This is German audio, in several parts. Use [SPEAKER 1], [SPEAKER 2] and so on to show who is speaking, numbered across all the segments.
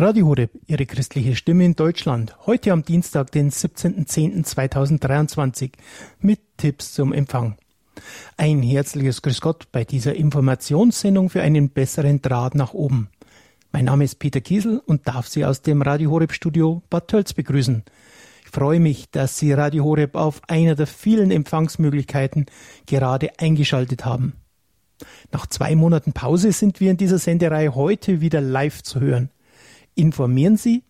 [SPEAKER 1] Radio Horeb, Ihre christliche Stimme in Deutschland. Heute am Dienstag, den 17.10.2023 mit Tipps zum Empfang. Ein herzliches Grüß Gott bei dieser Informationssendung für einen besseren Draht nach oben. Mein Name ist Peter Kiesel und darf Sie aus dem Radio Horeb Studio Bad Tölz begrüßen. Ich freue mich, dass Sie Radio Horeb auf einer der vielen Empfangsmöglichkeiten gerade eingeschaltet haben. Nach zwei Monaten Pause sind wir in dieser Senderei heute wieder live zu hören informieren Sie,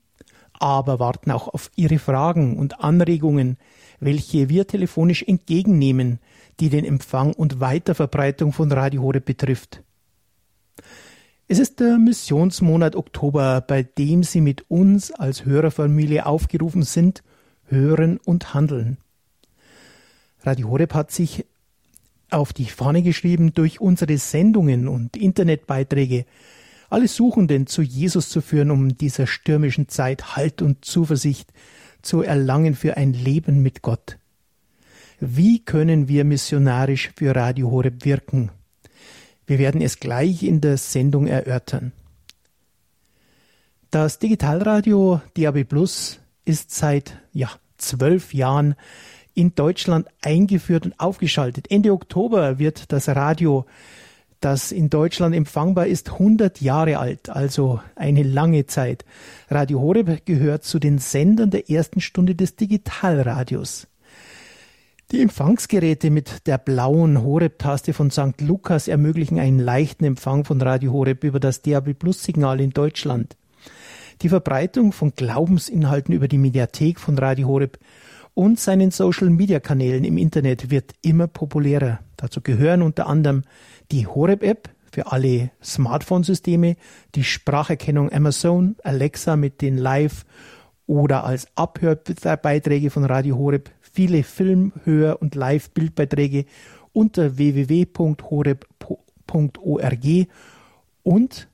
[SPEAKER 1] aber warten auch auf Ihre Fragen und Anregungen, welche wir telefonisch entgegennehmen, die den Empfang und Weiterverbreitung von Radio Horeb betrifft. Es ist der Missionsmonat Oktober, bei dem Sie mit uns als Hörerfamilie aufgerufen sind, hören und handeln. Radio Horeb hat sich auf die Fahne geschrieben, durch unsere Sendungen und Internetbeiträge alle Suchenden zu Jesus zu führen, um dieser stürmischen Zeit Halt und Zuversicht zu erlangen für ein Leben mit Gott. Wie können wir missionarisch für Radio Horeb wirken? Wir werden es gleich in der Sendung erörtern. Das Digitalradio DAB Plus ist seit ja, zwölf Jahren in Deutschland eingeführt und aufgeschaltet. Ende Oktober wird das Radio das in Deutschland empfangbar ist, 100 Jahre alt, also eine lange Zeit. Radio Horeb gehört zu den Sendern der ersten Stunde des Digitalradios. Die Empfangsgeräte mit der blauen Horeb-Taste von St. Lukas ermöglichen einen leichten Empfang von Radio Horeb über das DAB Plus Signal in Deutschland. Die Verbreitung von Glaubensinhalten über die Mediathek von Radio Horeb und seinen Social Media Kanälen im Internet wird immer populärer. Dazu gehören unter anderem die Horeb-App für alle Smartphone-Systeme, die Spracherkennung Amazon, Alexa mit den Live- oder als Abhörbeiträge von Radio Horeb, viele Film-, Hör- und Live-Bildbeiträge unter www.horeb.org und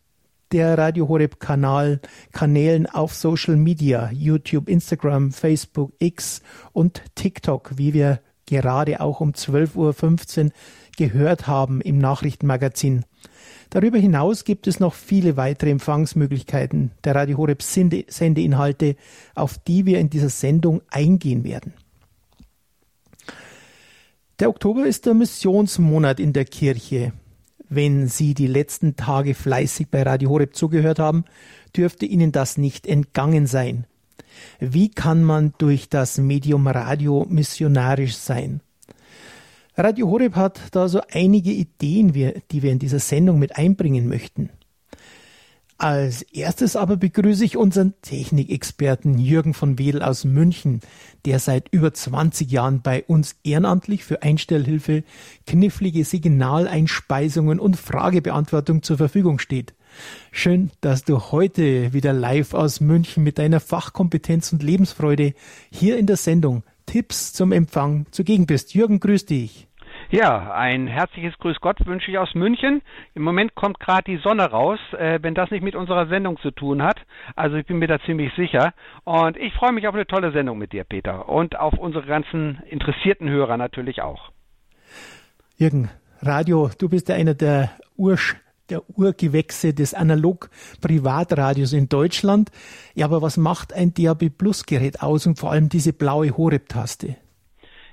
[SPEAKER 1] der Radio Horeb Kanal, Kanälen auf Social Media, YouTube, Instagram, Facebook, X und TikTok, wie wir gerade auch um 12.15 Uhr gehört haben im Nachrichtenmagazin. Darüber hinaus gibt es noch viele weitere Empfangsmöglichkeiten der Radio Horeb Sendeinhalte, auf die wir in dieser Sendung eingehen werden. Der Oktober ist der Missionsmonat in der Kirche. Wenn Sie die letzten Tage fleißig bei Radio Horeb zugehört haben, dürfte Ihnen das nicht entgangen sein. Wie kann man durch das Medium Radio missionarisch sein? Radio Horeb hat da so einige Ideen, die wir in dieser Sendung mit einbringen möchten. Als erstes aber begrüße ich unseren Technikexperten Jürgen von Wedel aus München, der seit über 20 Jahren bei uns ehrenamtlich für Einstellhilfe, knifflige Signaleinspeisungen und Fragebeantwortung zur Verfügung steht. Schön, dass du heute wieder live aus München mit deiner Fachkompetenz und Lebensfreude hier in der Sendung Tipps zum Empfang zugegen bist. Jürgen, grüß dich.
[SPEAKER 2] Ja, ein herzliches Grüß Gott wünsche ich aus München. Im Moment kommt gerade die Sonne raus, äh, wenn das nicht mit unserer Sendung zu tun hat. Also ich bin mir da ziemlich sicher. Und ich freue mich auf eine tolle Sendung mit dir, Peter. Und auf unsere ganzen interessierten Hörer natürlich auch.
[SPEAKER 1] Jürgen, Radio, du bist ja einer der Ursch der Urgewächse des Analog-Privatradios in Deutschland. Ja, aber was macht ein DAB Plus Gerät aus und vor allem diese blaue Horeb-Taste?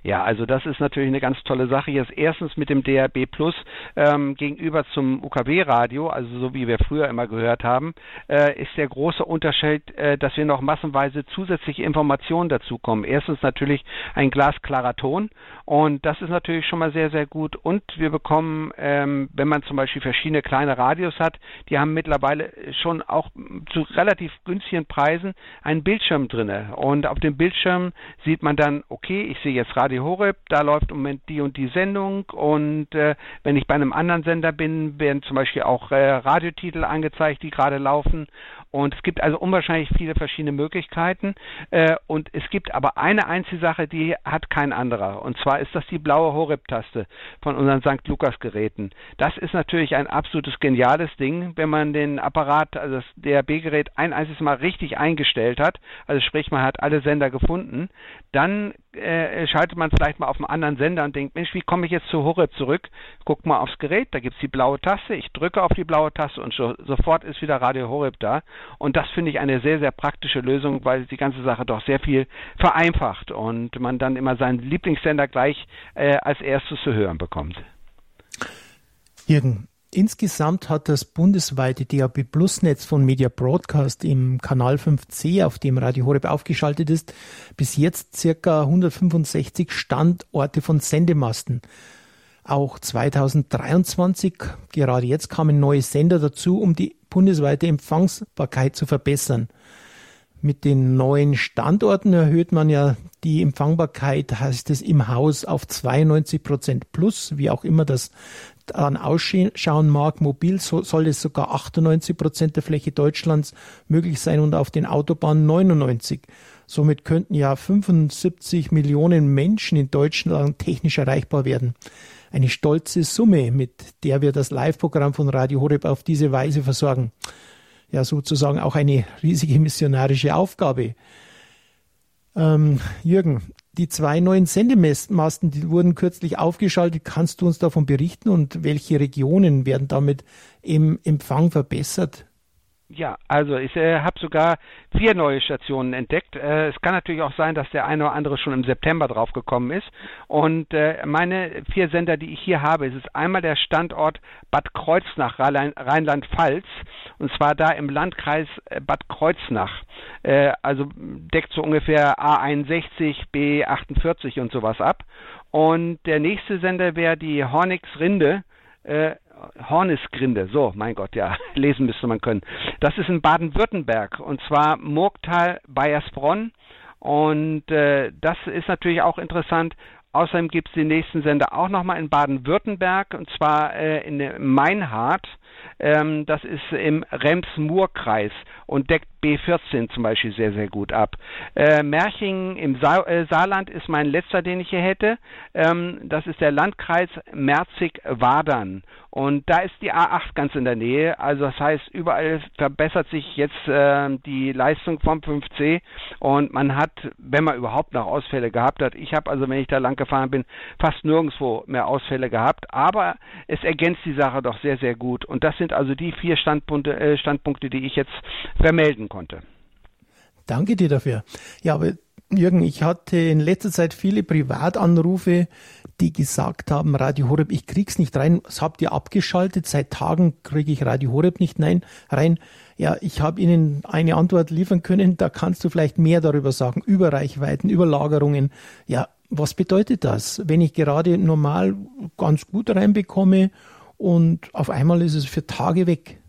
[SPEAKER 2] Ja, also das ist natürlich eine ganz tolle Sache. Jetzt erstens mit dem DRB Plus ähm, gegenüber zum UKW-Radio, also so wie wir früher immer gehört haben, äh, ist der große Unterschied, äh, dass wir noch massenweise zusätzliche Informationen dazukommen. Erstens natürlich ein glasklarer Ton und das ist natürlich schon mal sehr, sehr gut. Und wir bekommen, ähm, wenn man zum Beispiel verschiedene kleine Radios hat, die haben mittlerweile schon auch zu relativ günstigen Preisen einen Bildschirm drinne. Und auf dem Bildschirm sieht man dann, okay, ich sehe jetzt Radio Radio Horeb, da läuft im Moment die und die Sendung und äh, wenn ich bei einem anderen Sender bin, werden zum Beispiel auch äh, Radiotitel angezeigt, die gerade laufen und es gibt also unwahrscheinlich viele verschiedene Möglichkeiten. Äh, und es gibt aber eine einzige Sache, die hat kein anderer. Und zwar ist das die blaue Horeb-Taste von unseren St. Lukas-Geräten. Das ist natürlich ein absolutes geniales Ding, wenn man den Apparat, also das DRB-Gerät, ein einziges Mal richtig eingestellt hat. Also sprich, man hat alle Sender gefunden. Dann äh, schaltet man vielleicht mal auf einen anderen Sender und denkt, Mensch, wie komme ich jetzt zu Horeb zurück? Guck mal aufs Gerät, da gibt es die blaue Taste. Ich drücke auf die blaue Taste und so, sofort ist wieder Radio Horeb da. Und das finde ich eine sehr, sehr praktische Lösung, weil die ganze Sache doch sehr viel vereinfacht und man dann immer seinen Lieblingssender gleich äh, als erstes zu hören bekommt.
[SPEAKER 1] Jürgen, Insgesamt hat das bundesweite DAB Plus Netz von Media Broadcast im Kanal 5C, auf dem Radio Horeb aufgeschaltet ist, bis jetzt circa 165 Standorte von Sendemasten. Auch 2023, gerade jetzt kamen neue Sender dazu, um die bundesweite Empfangsbarkeit zu verbessern. Mit den neuen Standorten erhöht man ja die Empfangbarkeit, heißt es im Haus, auf 92 Prozent plus, wie auch immer das dann ausschauen mag. Mobil so, soll es sogar 98 Prozent der Fläche Deutschlands möglich sein und auf den Autobahnen 99. Somit könnten ja 75 Millionen Menschen in Deutschland technisch erreichbar werden. Eine stolze Summe, mit der wir das Live-Programm von Radio Horeb auf diese Weise versorgen ja sozusagen auch eine riesige missionarische Aufgabe. Ähm, Jürgen, die zwei neuen Sendemasten, die wurden kürzlich aufgeschaltet. Kannst du uns davon berichten und welche Regionen werden damit im Empfang verbessert?
[SPEAKER 2] Ja, also ich äh, habe sogar vier neue Stationen entdeckt. Äh, es kann natürlich auch sein, dass der eine oder andere schon im September draufgekommen ist. Und äh, meine vier Sender, die ich hier habe, ist es einmal der Standort Bad Kreuznach, Rheinland-Pfalz, und zwar da im Landkreis äh, Bad Kreuznach. Äh, also deckt so ungefähr A61, B48 und sowas ab. Und der nächste Sender wäre die Hornix Rinde. Hornisgrinde, so, mein Gott, ja, lesen müsste man können. Das ist in Baden-Württemberg und zwar Murgtal, Bayersbronn. Und äh, das ist natürlich auch interessant. Außerdem gibt es den nächsten Sender auch nochmal in Baden-Württemberg und zwar äh, in Meinhardt. Ähm, das ist im Rems-Murr-Kreis und deckt B14 zum Beispiel sehr, sehr gut ab. Äh, Merchingen im Sa äh, Saarland ist mein letzter, den ich hier hätte. Ähm, das ist der Landkreis Merzig-Wadern. Und da ist die A8 ganz in der Nähe. Also das heißt, überall verbessert sich jetzt äh, die Leistung vom 5C und man hat, wenn man überhaupt noch Ausfälle gehabt hat, ich habe also, wenn ich da lang gefahren bin, fast nirgendwo mehr Ausfälle gehabt. Aber es ergänzt die Sache doch sehr, sehr gut. Und das sind also die vier Standpunkte, äh, Standpunkte die ich jetzt vermelden konnte.
[SPEAKER 1] Danke dir dafür. Ja, aber Jürgen, ich hatte in letzter Zeit viele Privatanrufe, die gesagt haben, Radio Horeb, ich krieg's nicht rein. Was habt ihr abgeschaltet? Seit Tagen kriege ich Radio Horeb nicht rein. Ja, ich habe Ihnen eine Antwort liefern können. Da kannst du vielleicht mehr darüber sagen. Über Reichweiten, über Lagerungen. Ja, was bedeutet das? Wenn ich gerade normal ganz gut reinbekomme und auf einmal ist es für Tage weg.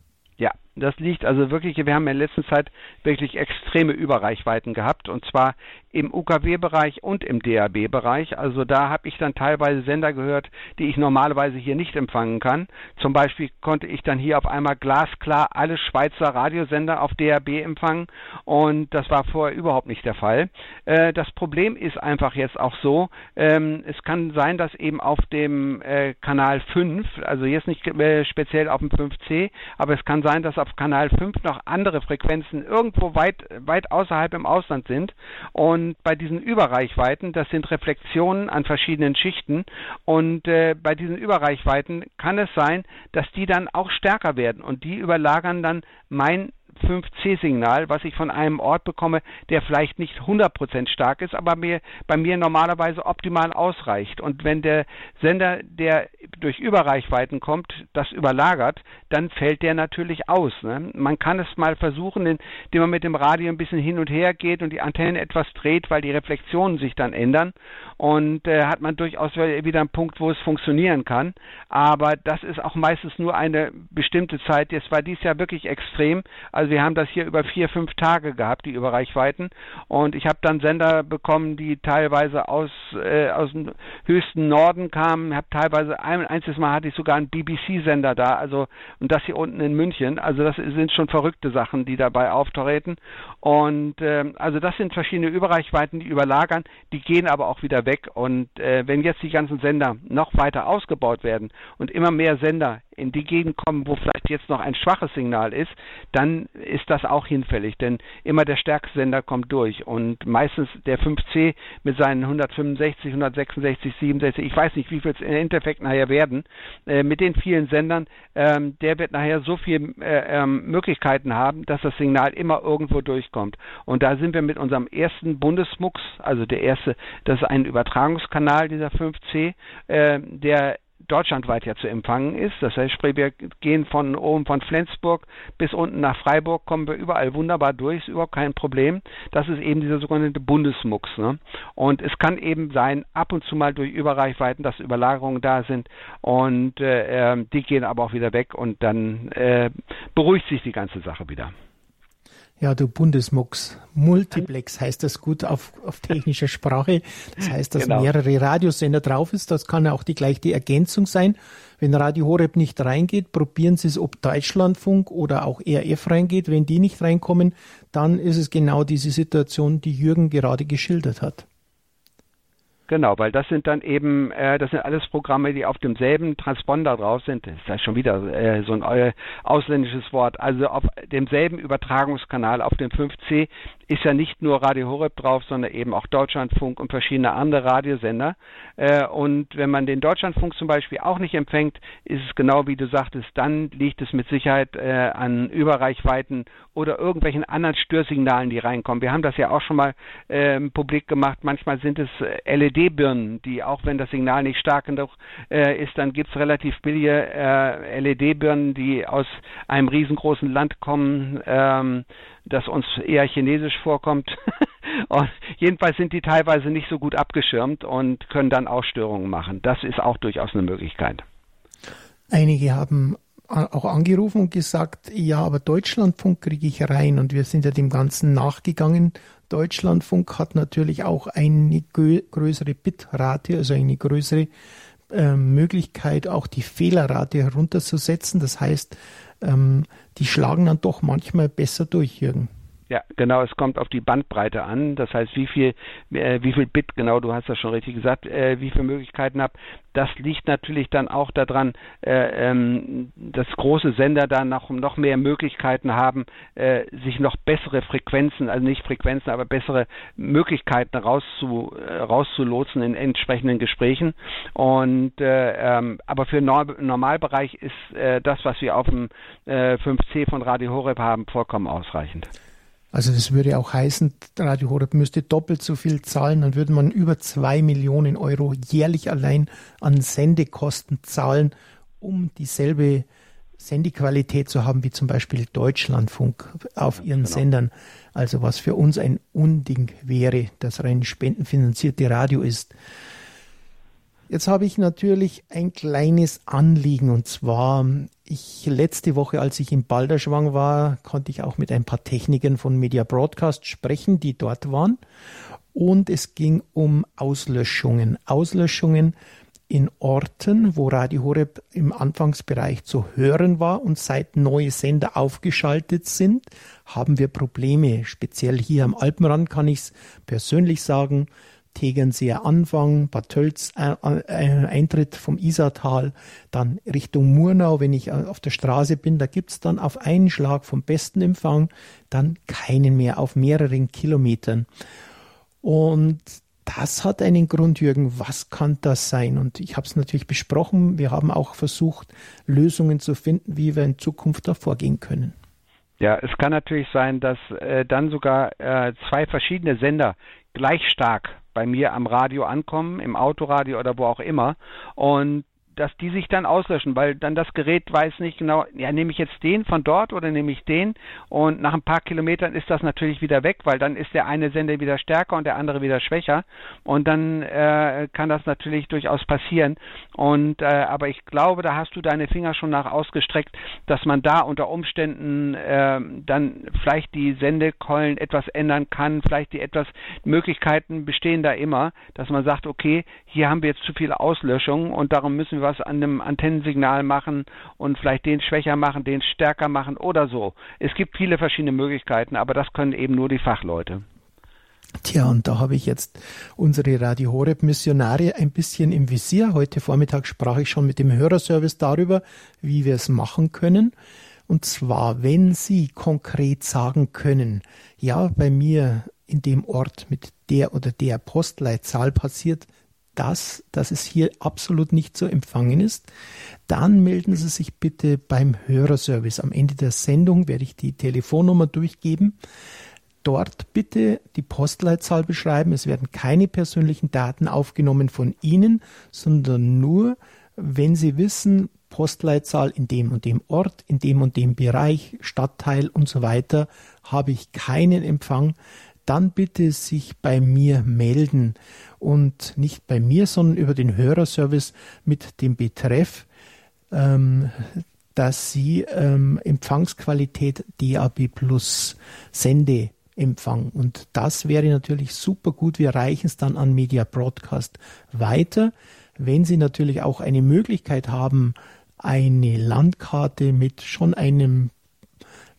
[SPEAKER 2] Das liegt also wirklich, wir haben in der letzten Zeit wirklich extreme Überreichweiten gehabt und zwar im UKW-Bereich und im DAB-Bereich. Also da habe ich dann teilweise Sender gehört, die ich normalerweise hier nicht empfangen kann. Zum Beispiel konnte ich dann hier auf einmal glasklar alle Schweizer Radiosender auf DAB empfangen und das war vorher überhaupt nicht der Fall. Äh, das Problem ist einfach jetzt auch so, ähm, es kann sein, dass eben auf dem äh, Kanal 5, also jetzt nicht äh, speziell auf dem 5C, aber es kann sein, dass auf Kanal 5 noch andere Frequenzen irgendwo weit, weit außerhalb im Ausland sind und bei diesen Überreichweiten, das sind Reflexionen an verschiedenen Schichten. Und äh, bei diesen Überreichweiten kann es sein, dass die dann auch stärker werden und die überlagern dann mein 5C-Signal, was ich von einem Ort bekomme, der vielleicht nicht 100% stark ist, aber mir, bei mir normalerweise optimal ausreicht. Und wenn der Sender, der durch Überreichweiten kommt, das überlagert, dann fällt der natürlich aus. Ne? Man kann es mal versuchen, indem man mit dem Radio ein bisschen hin und her geht und die Antenne etwas dreht, weil die Reflexionen sich dann ändern. Und äh, hat man durchaus wieder einen Punkt, wo es funktionieren kann. Aber das ist auch meistens nur eine bestimmte Zeit. Jetzt war dies Jahr wirklich extrem. Also wir haben das hier über vier, fünf Tage gehabt, die Überreichweiten. Und ich habe dann Sender bekommen, die teilweise aus, äh, aus dem höchsten Norden kamen. Hab teilweise ein einziges Mal hatte ich sogar einen BBC-Sender da, also und das hier unten in München. Also das sind schon verrückte Sachen, die dabei auftreten. Und äh, also das sind verschiedene Überreichweiten, die überlagern, die gehen aber auch wieder weg. Und äh, wenn jetzt die ganzen Sender noch weiter ausgebaut werden und immer mehr Sender in die Gegend kommen, wo vielleicht jetzt noch ein schwaches Signal ist, dann ist das auch hinfällig, denn immer der stärkste Sender kommt durch und meistens der 5C mit seinen 165, 166, 67, ich weiß nicht, wie viel es im Endeffekt nachher werden, äh, mit den vielen Sendern, ähm, der wird nachher so viele äh, ähm, Möglichkeiten haben, dass das Signal immer irgendwo durchkommt. Und da sind wir mit unserem ersten Bundesmux, also der erste, das ist ein Übertragungskanal dieser 5C, äh, der deutschlandweit ja zu empfangen ist. Das heißt, wir gehen von oben von Flensburg bis unten nach Freiburg, kommen wir überall wunderbar durch, ist überhaupt kein Problem. Das ist eben dieser sogenannte Bundesmux. Ne? Und es kann eben sein, ab und zu mal durch Überreichweiten, dass Überlagerungen da sind und äh, ähm, die gehen aber auch wieder weg und dann äh, beruhigt sich die ganze Sache wieder.
[SPEAKER 1] Ja, du Bundesmux. Multiplex heißt das gut auf, auf technischer Sprache. Das heißt, dass genau. mehrere Radiosender drauf ist. Das kann auch die gleiche Ergänzung sein. Wenn Radio Horeb nicht reingeht, probieren Sie es, ob Deutschlandfunk oder auch RF reingeht. Wenn die nicht reinkommen, dann ist es genau diese Situation, die Jürgen gerade geschildert hat.
[SPEAKER 2] Genau, weil das sind dann eben, äh, das sind alles Programme, die auf demselben Transponder drauf sind. Das ist ja schon wieder äh, so ein äh, ausländisches Wort. Also auf demselben Übertragungskanal, auf dem 5C, ist ja nicht nur Radio Horeb drauf, sondern eben auch Deutschlandfunk und verschiedene andere Radiosender. Äh, und wenn man den Deutschlandfunk zum Beispiel auch nicht empfängt, ist es genau wie du sagtest, dann liegt es mit Sicherheit äh, an Überreichweiten oder irgendwelchen anderen Störsignalen, die reinkommen. Wir haben das ja auch schon mal äh, publik gemacht. Manchmal sind es äh, LED-Birnen, die auch wenn das Signal nicht stark genug äh, ist, dann gibt es relativ billige äh, LED-Birnen, die aus einem riesengroßen Land kommen. Ähm, das uns eher chinesisch vorkommt. jedenfalls sind die teilweise nicht so gut abgeschirmt und können dann auch Störungen machen. Das ist auch durchaus eine Möglichkeit.
[SPEAKER 1] Einige haben auch angerufen und gesagt, ja, aber Deutschlandfunk kriege ich rein und wir sind ja dem Ganzen nachgegangen. Deutschlandfunk hat natürlich auch eine größere Bitrate, also eine größere äh, Möglichkeit, auch die Fehlerrate herunterzusetzen. Das heißt, ähm, die schlagen dann doch manchmal besser durch, Jürgen.
[SPEAKER 2] Ja, genau, es kommt auf die Bandbreite an. Das heißt, wie viel, äh, wie viel Bit, genau, du hast das schon richtig gesagt, äh, wie viele Möglichkeiten habe. Das liegt natürlich dann auch daran, äh, ähm, dass große Sender dann noch, noch mehr Möglichkeiten haben, äh, sich noch bessere Frequenzen, also nicht Frequenzen, aber bessere Möglichkeiten rauszu, äh, rauszulotsen in entsprechenden Gesprächen. Und äh, ähm, aber für Nor Normalbereich ist das, was wir auf dem äh, 5C von Radio Horeb haben, vollkommen ausreichend.
[SPEAKER 1] Also das würde auch heißen, Radio Horeb müsste doppelt so viel zahlen, dann würde man über zwei Millionen Euro jährlich allein an Sendekosten zahlen, um dieselbe Sendequalität zu haben wie zum Beispiel Deutschlandfunk auf ihren genau. Sendern. Also was für uns ein Unding wäre, das rein spendenfinanzierte Radio ist. Jetzt habe ich natürlich ein kleines Anliegen und zwar, ich letzte Woche, als ich in Balderschwang war, konnte ich auch mit ein paar Technikern von Media Broadcast sprechen, die dort waren. Und es ging um Auslöschungen. Auslöschungen in Orten, wo Radio Horeb im Anfangsbereich zu hören war und seit neue Sender aufgeschaltet sind, haben wir Probleme. Speziell hier am Alpenrand kann ich es persönlich sagen. Tegernseer Anfang, Bad Tölz äh, Eintritt vom Isartal, dann Richtung Murnau, wenn ich äh, auf der Straße bin, da gibt's dann auf einen Schlag vom besten Empfang dann keinen mehr auf mehreren Kilometern. Und das hat einen Grund, Jürgen. Was kann das sein? Und ich habe es natürlich besprochen. Wir haben auch versucht, Lösungen zu finden, wie wir in Zukunft da vorgehen können.
[SPEAKER 2] Ja, es kann natürlich sein, dass äh, dann sogar äh, zwei verschiedene Sender gleich stark bei mir am Radio ankommen, im Autoradio oder wo auch immer. Und dass die sich dann auslöschen, weil dann das Gerät weiß nicht genau, ja, nehme ich jetzt den von dort oder nehme ich den? Und nach ein paar Kilometern ist das natürlich wieder weg, weil dann ist der eine Sender wieder stärker und der andere wieder schwächer. Und dann äh, kann das natürlich durchaus passieren. Und äh, aber ich glaube, da hast du deine Finger schon nach ausgestreckt, dass man da unter Umständen äh, dann vielleicht die Sendekeulen etwas ändern kann, vielleicht die etwas Möglichkeiten bestehen da immer, dass man sagt, okay, hier haben wir jetzt zu viele Auslöschungen und darum müssen wir was an dem Antennensignal machen und vielleicht den schwächer machen, den stärker machen oder so. Es gibt viele verschiedene Möglichkeiten, aber das können eben nur die Fachleute.
[SPEAKER 1] Tja, und da habe ich jetzt unsere Radio Horeb Missionare ein bisschen im Visier. Heute Vormittag sprach ich schon mit dem Hörerservice darüber, wie wir es machen können. Und zwar, wenn Sie konkret sagen können, ja, bei mir in dem Ort mit der oder der Postleitzahl passiert das, dass es hier absolut nicht zu empfangen ist, dann melden Sie sich bitte beim Hörerservice. Am Ende der Sendung werde ich die Telefonnummer durchgeben dort bitte die Postleitzahl beschreiben. Es werden keine persönlichen Daten aufgenommen von Ihnen, sondern nur, wenn Sie wissen, Postleitzahl in dem und dem Ort, in dem und dem Bereich, Stadtteil und so weiter, habe ich keinen Empfang, dann bitte sich bei mir melden und nicht bei mir, sondern über den Hörerservice mit dem Betreff, ähm, dass Sie ähm, Empfangsqualität DAB Plus Sende Empfang. Und das wäre natürlich super gut. Wir reichen es dann an Media Broadcast weiter. Wenn Sie natürlich auch eine Möglichkeit haben, eine Landkarte mit schon einem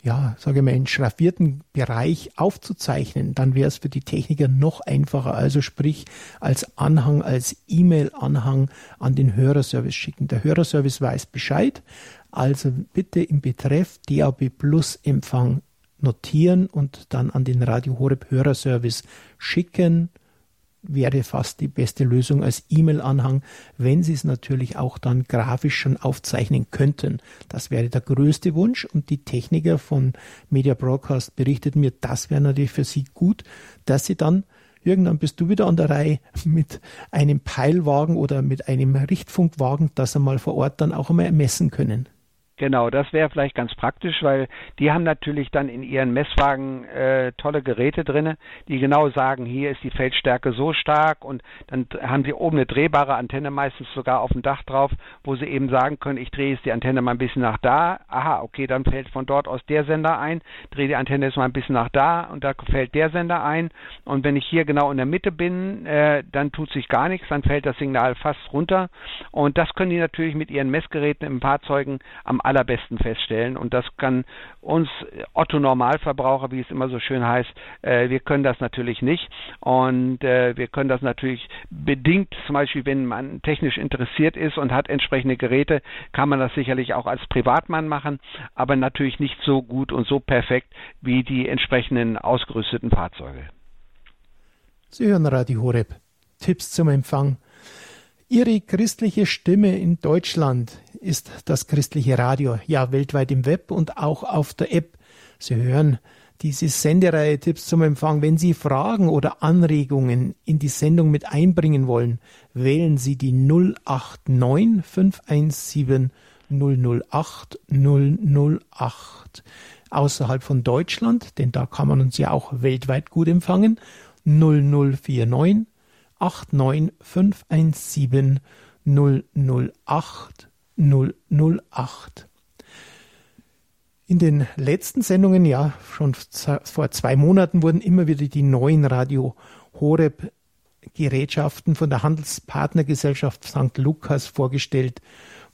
[SPEAKER 1] ja, sage ich mal, einen schraffierten Bereich aufzuzeichnen, dann wäre es für die Techniker noch einfacher. Also sprich, als Anhang, als E-Mail-Anhang an den Hörerservice schicken. Der Hörerservice weiß Bescheid. Also bitte im Betreff DAB Plus Empfang notieren und dann an den Radio Horeb Hörerservice schicken. Wäre fast die beste Lösung als E-Mail-Anhang, wenn Sie es natürlich auch dann grafisch schon aufzeichnen könnten. Das wäre der größte Wunsch und die Techniker von Media Broadcast berichteten mir, das wäre natürlich für Sie gut, dass Sie dann irgendwann bist du wieder an der Reihe mit einem Peilwagen oder mit einem Richtfunkwagen, dass Sie mal vor Ort dann auch einmal messen können.
[SPEAKER 2] Genau, das wäre vielleicht ganz praktisch, weil die haben natürlich dann in ihren Messwagen äh, tolle Geräte drinne, die genau sagen, hier ist die Feldstärke so stark und dann haben sie oben eine drehbare Antenne meistens sogar auf dem Dach drauf, wo sie eben sagen können, ich drehe jetzt die Antenne mal ein bisschen nach da, aha, okay, dann fällt von dort aus der Sender ein, drehe die Antenne jetzt mal ein bisschen nach da und da fällt der Sender ein. Und wenn ich hier genau in der Mitte bin, äh, dann tut sich gar nichts, dann fällt das Signal fast runter. Und das können die natürlich mit ihren Messgeräten im Fahrzeugen am allerbesten feststellen. Und das kann uns Otto Normalverbraucher, wie es immer so schön heißt, äh, wir können das natürlich nicht. Und äh, wir können das natürlich bedingt, zum Beispiel, wenn man technisch interessiert ist und hat entsprechende Geräte, kann man das sicherlich auch als Privatmann machen, aber natürlich nicht so gut und so perfekt wie die entsprechenden ausgerüsteten Fahrzeuge.
[SPEAKER 1] Sie hören Radio Horeb. Tipps zum Empfang. Ihre christliche Stimme in Deutschland ist das christliche Radio, ja weltweit im Web und auch auf der App. Sie hören diese Sendereihe Tipps zum Empfang. Wenn Sie Fragen oder Anregungen in die Sendung mit einbringen wollen, wählen Sie die 089 517 008 008. Außerhalb von Deutschland, denn da kann man uns ja auch weltweit gut empfangen, 0049 89517 008 008. In den letzten Sendungen, ja, schon vor zwei Monaten wurden immer wieder die neuen Radio Horeb Gerätschaften von der Handelspartnergesellschaft St. Lukas vorgestellt.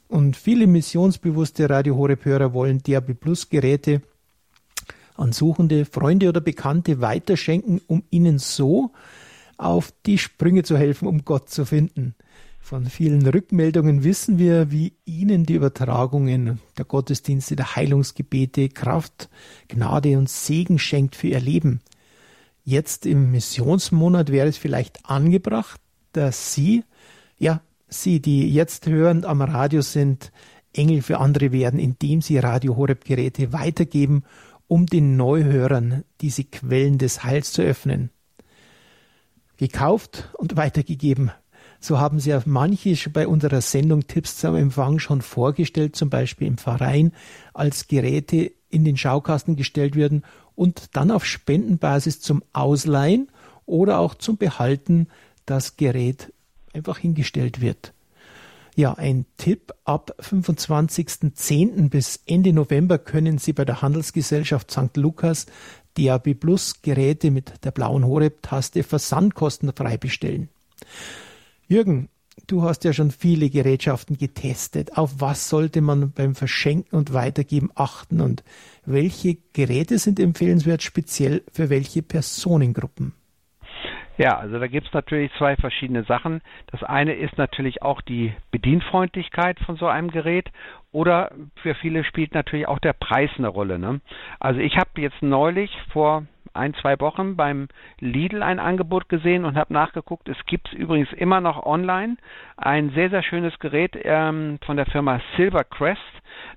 [SPEAKER 1] Und viele missionsbewusste Radio Horeb Hörer wollen DAB Plus Geräte an Suchende, Freunde oder Bekannte weiterschenken, um ihnen so auf die Sprünge zu helfen, um Gott zu finden. Von vielen Rückmeldungen wissen wir, wie Ihnen die Übertragungen der Gottesdienste, der Heilungsgebete Kraft, Gnade und Segen schenkt für Ihr Leben. Jetzt im Missionsmonat wäre es vielleicht angebracht, dass Sie, ja, Sie, die jetzt hörend am Radio sind, Engel für andere werden, indem Sie Radio Horeb Geräte weitergeben, um den Neuhörern diese Quellen des Heils zu öffnen gekauft und weitergegeben. So haben Sie ja manche bei unserer Sendung Tipps zum Empfang schon vorgestellt, zum Beispiel im Verein, als Geräte in den Schaukasten gestellt werden und dann auf Spendenbasis zum Ausleihen oder auch zum Behalten das Gerät einfach hingestellt wird. Ja, ein Tipp. Ab 25.10. bis Ende November können Sie bei der Handelsgesellschaft St. Lukas DAB Plus Geräte mit der blauen Horeb-Taste versandkostenfrei bestellen. Jürgen, du hast ja schon viele Gerätschaften getestet. Auf was sollte man beim Verschenken und Weitergeben achten und welche Geräte sind empfehlenswert speziell für welche Personengruppen?
[SPEAKER 2] Ja, also da gibt es natürlich zwei verschiedene Sachen. Das eine ist natürlich auch die Bedienfreundlichkeit von so einem Gerät oder für viele spielt natürlich auch der Preis eine Rolle. Ne? Also ich habe jetzt neulich vor ein, zwei Wochen beim Lidl ein Angebot gesehen und habe nachgeguckt. Es gibt übrigens immer noch online ein sehr, sehr schönes Gerät ähm, von der Firma Silvercrest.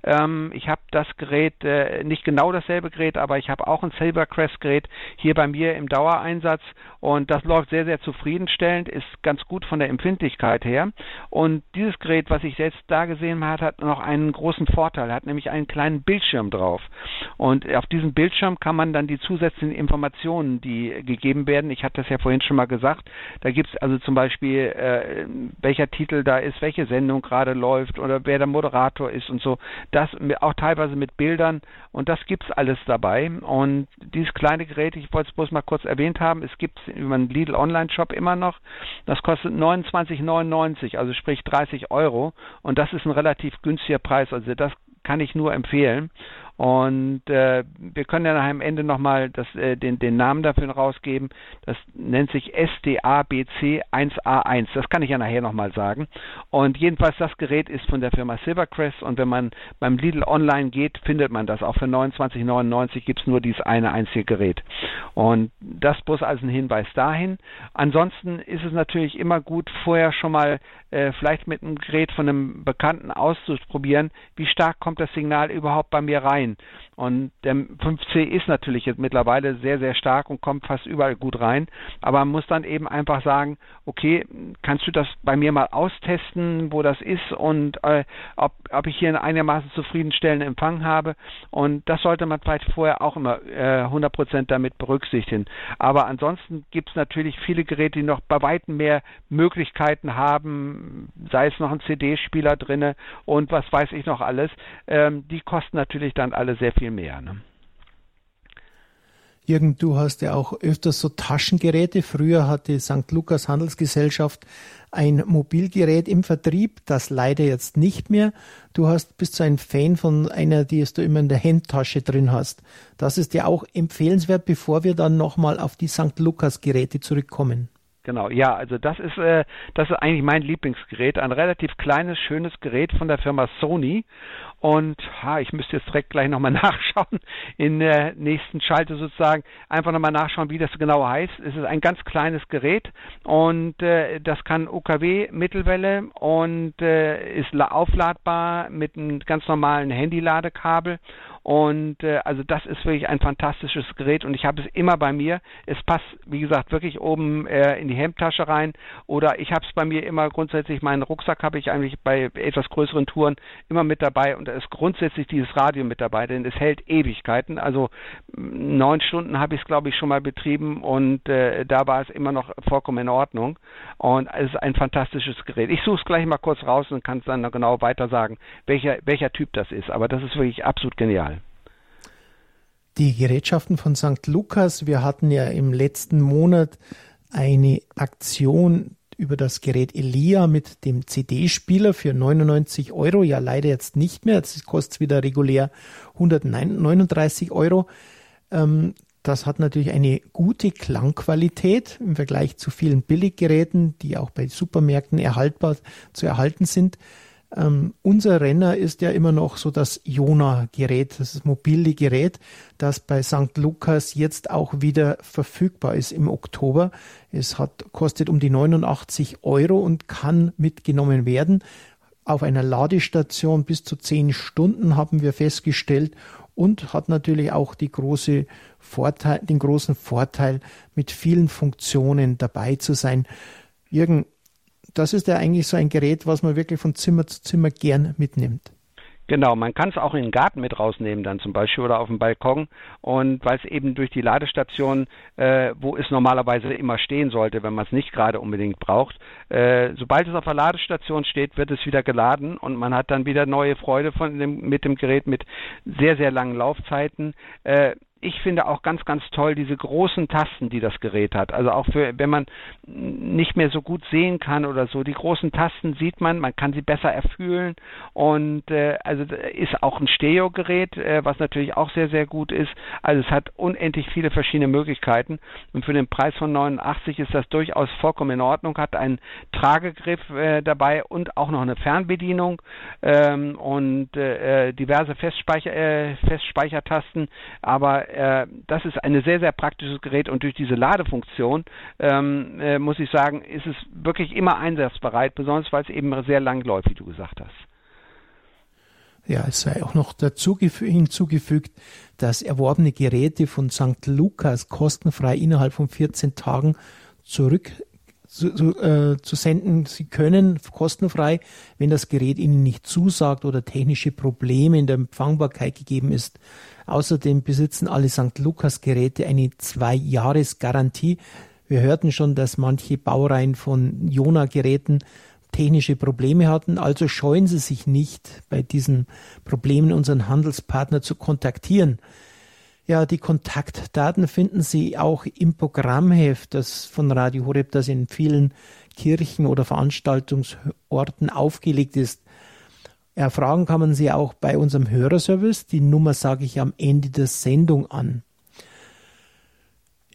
[SPEAKER 2] Ähm, ich habe das Gerät, äh, nicht genau dasselbe Gerät, aber ich habe auch ein Silvercrest-Gerät hier bei mir im Dauereinsatz und das läuft sehr, sehr zufriedenstellend, ist ganz gut von der Empfindlichkeit her. Und dieses Gerät, was ich jetzt da gesehen habe, hat noch einen großen Vorteil, hat nämlich einen kleinen Bildschirm drauf. Und auf diesem Bildschirm kann man dann die zusätzlichen Informationen, die gegeben werden, ich hatte das ja vorhin schon mal gesagt, da gibt es also zum Beispiel, äh, welcher Titel da ist, welche Sendung gerade läuft oder wer der Moderator ist und so das auch teilweise mit Bildern und das gibt es alles dabei. Und dieses kleine Gerät, ich wollte es bloß mal kurz erwähnt haben, es gibt es über einen Lidl Online-Shop immer noch. Das kostet 29,99, also sprich 30 Euro. Und das ist ein relativ günstiger Preis. Also das kann ich nur empfehlen. Und äh, wir können ja nachher am Ende nochmal äh, den, den Namen dafür rausgeben. Das nennt sich SDABC 1A1. Das kann ich ja nachher nochmal sagen. Und jedenfalls das Gerät ist von der Firma Silvercrest und wenn man beim Lidl online geht, findet man das. Auch für 29,99 gibt es nur dieses eine einzige Gerät. Und das bloß als ein Hinweis dahin. Ansonsten ist es natürlich immer gut, vorher schon mal äh, vielleicht mit einem Gerät von einem Bekannten auszuprobieren, wie stark kommt das Signal überhaupt bei mir rein. Und der 5C ist natürlich jetzt mittlerweile sehr, sehr stark und kommt fast überall gut rein. Aber man muss dann eben einfach sagen, okay, kannst du das bei mir mal austesten, wo das ist und äh, ob, ob ich hier einen einigermaßen zufriedenstellenden Empfang habe. Und das sollte man vielleicht vorher auch immer äh, 100% damit berücksichtigen. Aber ansonsten gibt es natürlich viele Geräte, die noch bei weitem mehr Möglichkeiten haben, sei es noch ein CD-Spieler drinne und was weiß ich noch alles. Ähm, die kosten natürlich dann alle sehr viel mehr. Ne?
[SPEAKER 1] Jürgen, du hast ja auch öfters so Taschengeräte. Früher hatte St. Lukas Handelsgesellschaft ein Mobilgerät im Vertrieb, das leider jetzt nicht mehr. Du hast bist so ein Fan von einer, die du immer in der Hemdtasche drin hast. Das ist ja auch empfehlenswert, bevor wir dann nochmal auf die St. Lukas Geräte zurückkommen.
[SPEAKER 2] Genau, ja, also das ist äh, das ist eigentlich mein Lieblingsgerät, ein relativ kleines, schönes Gerät von der Firma Sony. Und ha, ich müsste jetzt direkt gleich nochmal nachschauen, in der nächsten Schalte sozusagen, einfach nochmal nachschauen, wie das genau heißt. Es ist ein ganz kleines Gerät und äh, das kann UKW Mittelwelle und äh, ist aufladbar mit einem ganz normalen Handyladekabel und äh, also das ist wirklich ein fantastisches Gerät und ich habe es immer bei mir. Es passt, wie gesagt, wirklich oben äh, in die Hemdtasche rein. Oder ich habe es bei mir immer grundsätzlich, meinen Rucksack habe ich eigentlich bei etwas größeren Touren immer mit dabei und da ist grundsätzlich dieses Radio mit dabei, denn es hält Ewigkeiten. Also neun Stunden habe ich es, glaube ich, schon mal betrieben und äh, da war es immer noch vollkommen in Ordnung. Und es ist ein fantastisches Gerät. Ich suche es gleich mal kurz raus und kann es dann genau weiter sagen, welcher, welcher Typ das ist. Aber das ist wirklich absolut genial
[SPEAKER 1] die Gerätschaften von St. Lukas. Wir hatten ja im letzten Monat eine Aktion über das Gerät Elia mit dem CD-Spieler für 99 Euro. Ja, leider jetzt nicht mehr. Das kostet wieder regulär 139 Euro. Ähm, das hat natürlich eine gute Klangqualität im Vergleich zu vielen Billiggeräten, die auch bei Supermärkten erhaltbar zu erhalten sind. Ähm, unser Renner ist ja immer noch so das Jona-Gerät, das mobile Gerät, das bei St. Lukas jetzt auch wieder verfügbar ist im Oktober. Es hat, kostet um die 89 Euro und kann mitgenommen werden. Auf einer Ladestation bis zu 10 Stunden haben wir festgestellt und hat natürlich auch die große Vorteil, den großen Vorteil, mit vielen Funktionen dabei zu sein. Jürgen, das ist ja eigentlich so ein Gerät, was man wirklich von Zimmer zu Zimmer gern mitnimmt.
[SPEAKER 2] Genau, man kann es auch in den Garten mit rausnehmen dann zum Beispiel oder auf dem Balkon und weil es eben durch die Ladestation, äh, wo es normalerweise immer stehen sollte, wenn man es nicht gerade unbedingt braucht, äh, sobald es auf der Ladestation steht, wird es wieder geladen und man hat dann wieder neue Freude von dem, mit dem Gerät mit sehr, sehr langen Laufzeiten. Äh, ich finde auch ganz, ganz toll diese großen Tasten, die das Gerät hat. Also auch für, wenn man nicht mehr so gut sehen kann oder so, die großen Tasten sieht man, man kann sie besser erfühlen und äh, also ist auch ein Stereo-Gerät, äh, was natürlich auch sehr, sehr gut ist. Also es hat unendlich viele verschiedene Möglichkeiten und für den Preis von 89 ist das durchaus vollkommen in Ordnung, hat einen Tragegriff äh, dabei und auch noch eine Fernbedienung ähm, und äh, äh diverse Festspeicher, äh, Festspeichertasten, aber äh, das ist ein sehr, sehr praktisches Gerät und durch diese Ladefunktion ähm, äh, muss ich sagen, ist es wirklich immer einsatzbereit, besonders weil es eben sehr lang läuft, wie du gesagt hast.
[SPEAKER 1] Ja, es sei auch noch dazu hinzugefügt, dass erworbene Geräte von St. Lukas kostenfrei innerhalb von 14 Tagen zurück zu, zu, äh, zu senden. Sie können kostenfrei, wenn das Gerät Ihnen nicht zusagt oder technische Probleme in der Empfangbarkeit gegeben ist. Außerdem besitzen alle St. Lukas Geräte eine Zwei-Jahres-Garantie. Wir hörten schon, dass manche Baureihen von Jona-Geräten technische Probleme hatten. Also scheuen Sie sich nicht, bei diesen Problemen unseren Handelspartner zu kontaktieren. Ja, die Kontaktdaten finden Sie auch im Programmheft, das von Radio Horeb, das in vielen Kirchen oder Veranstaltungsorten aufgelegt ist. Erfragen kann man sie auch bei unserem Hörerservice. Die Nummer sage ich am Ende der Sendung an.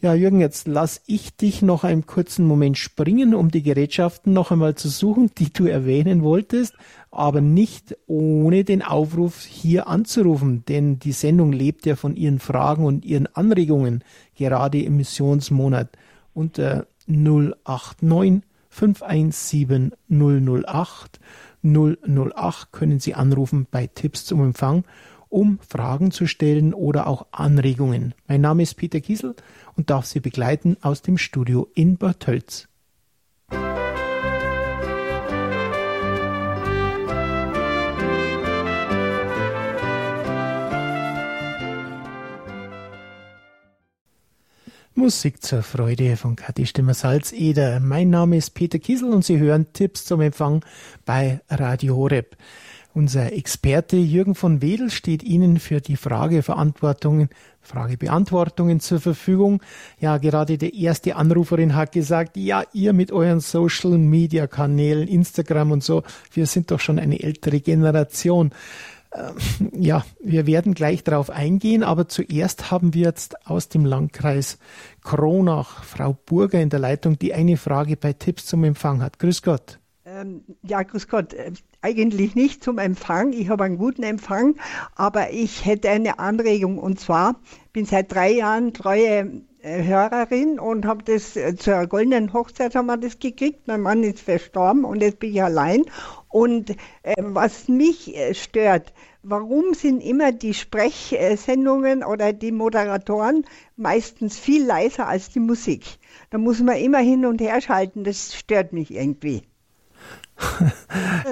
[SPEAKER 1] Ja, Jürgen, jetzt lass ich dich noch einen kurzen Moment springen, um die Gerätschaften noch einmal zu suchen, die du erwähnen wolltest, aber nicht ohne den Aufruf hier anzurufen, denn die Sendung lebt ja von ihren Fragen und ihren Anregungen, gerade im Missionsmonat. Unter 089 517 008 008 können Sie anrufen bei Tipps zum Empfang um Fragen zu stellen oder auch Anregungen. Mein Name ist Peter Kiesel und darf Sie begleiten aus dem Studio in Bad Tölz. Musik zur Freude von Kathi Stimmer Salzeder. Mein Name ist Peter Kiesel und Sie hören Tipps zum Empfang bei Radio Horeb. Unser Experte Jürgen von Wedel steht Ihnen für die Frageverantwortungen, Fragebeantwortungen zur Verfügung. Ja, gerade der erste Anruferin hat gesagt, ja, ihr mit euren Social Media Kanälen, Instagram und so, wir sind doch schon eine ältere Generation. Ähm, ja, wir werden gleich darauf eingehen, aber zuerst haben wir jetzt aus dem Landkreis Kronach Frau Burger in der Leitung, die eine Frage bei Tipps zum Empfang hat. Grüß Gott.
[SPEAKER 3] Ähm, ja, grüß Gott. Äh, eigentlich nicht zum Empfang. Ich habe einen guten Empfang, aber ich hätte eine Anregung und zwar bin seit drei Jahren treue äh, Hörerin und habe das äh, zur goldenen Hochzeit haben wir das gekriegt. Mein Mann ist verstorben und jetzt bin ich allein. Und äh, was mich äh, stört, warum sind immer die Sprechsendungen oder die Moderatoren meistens viel leiser als die Musik? Da muss man immer hin und her schalten. Das stört mich irgendwie.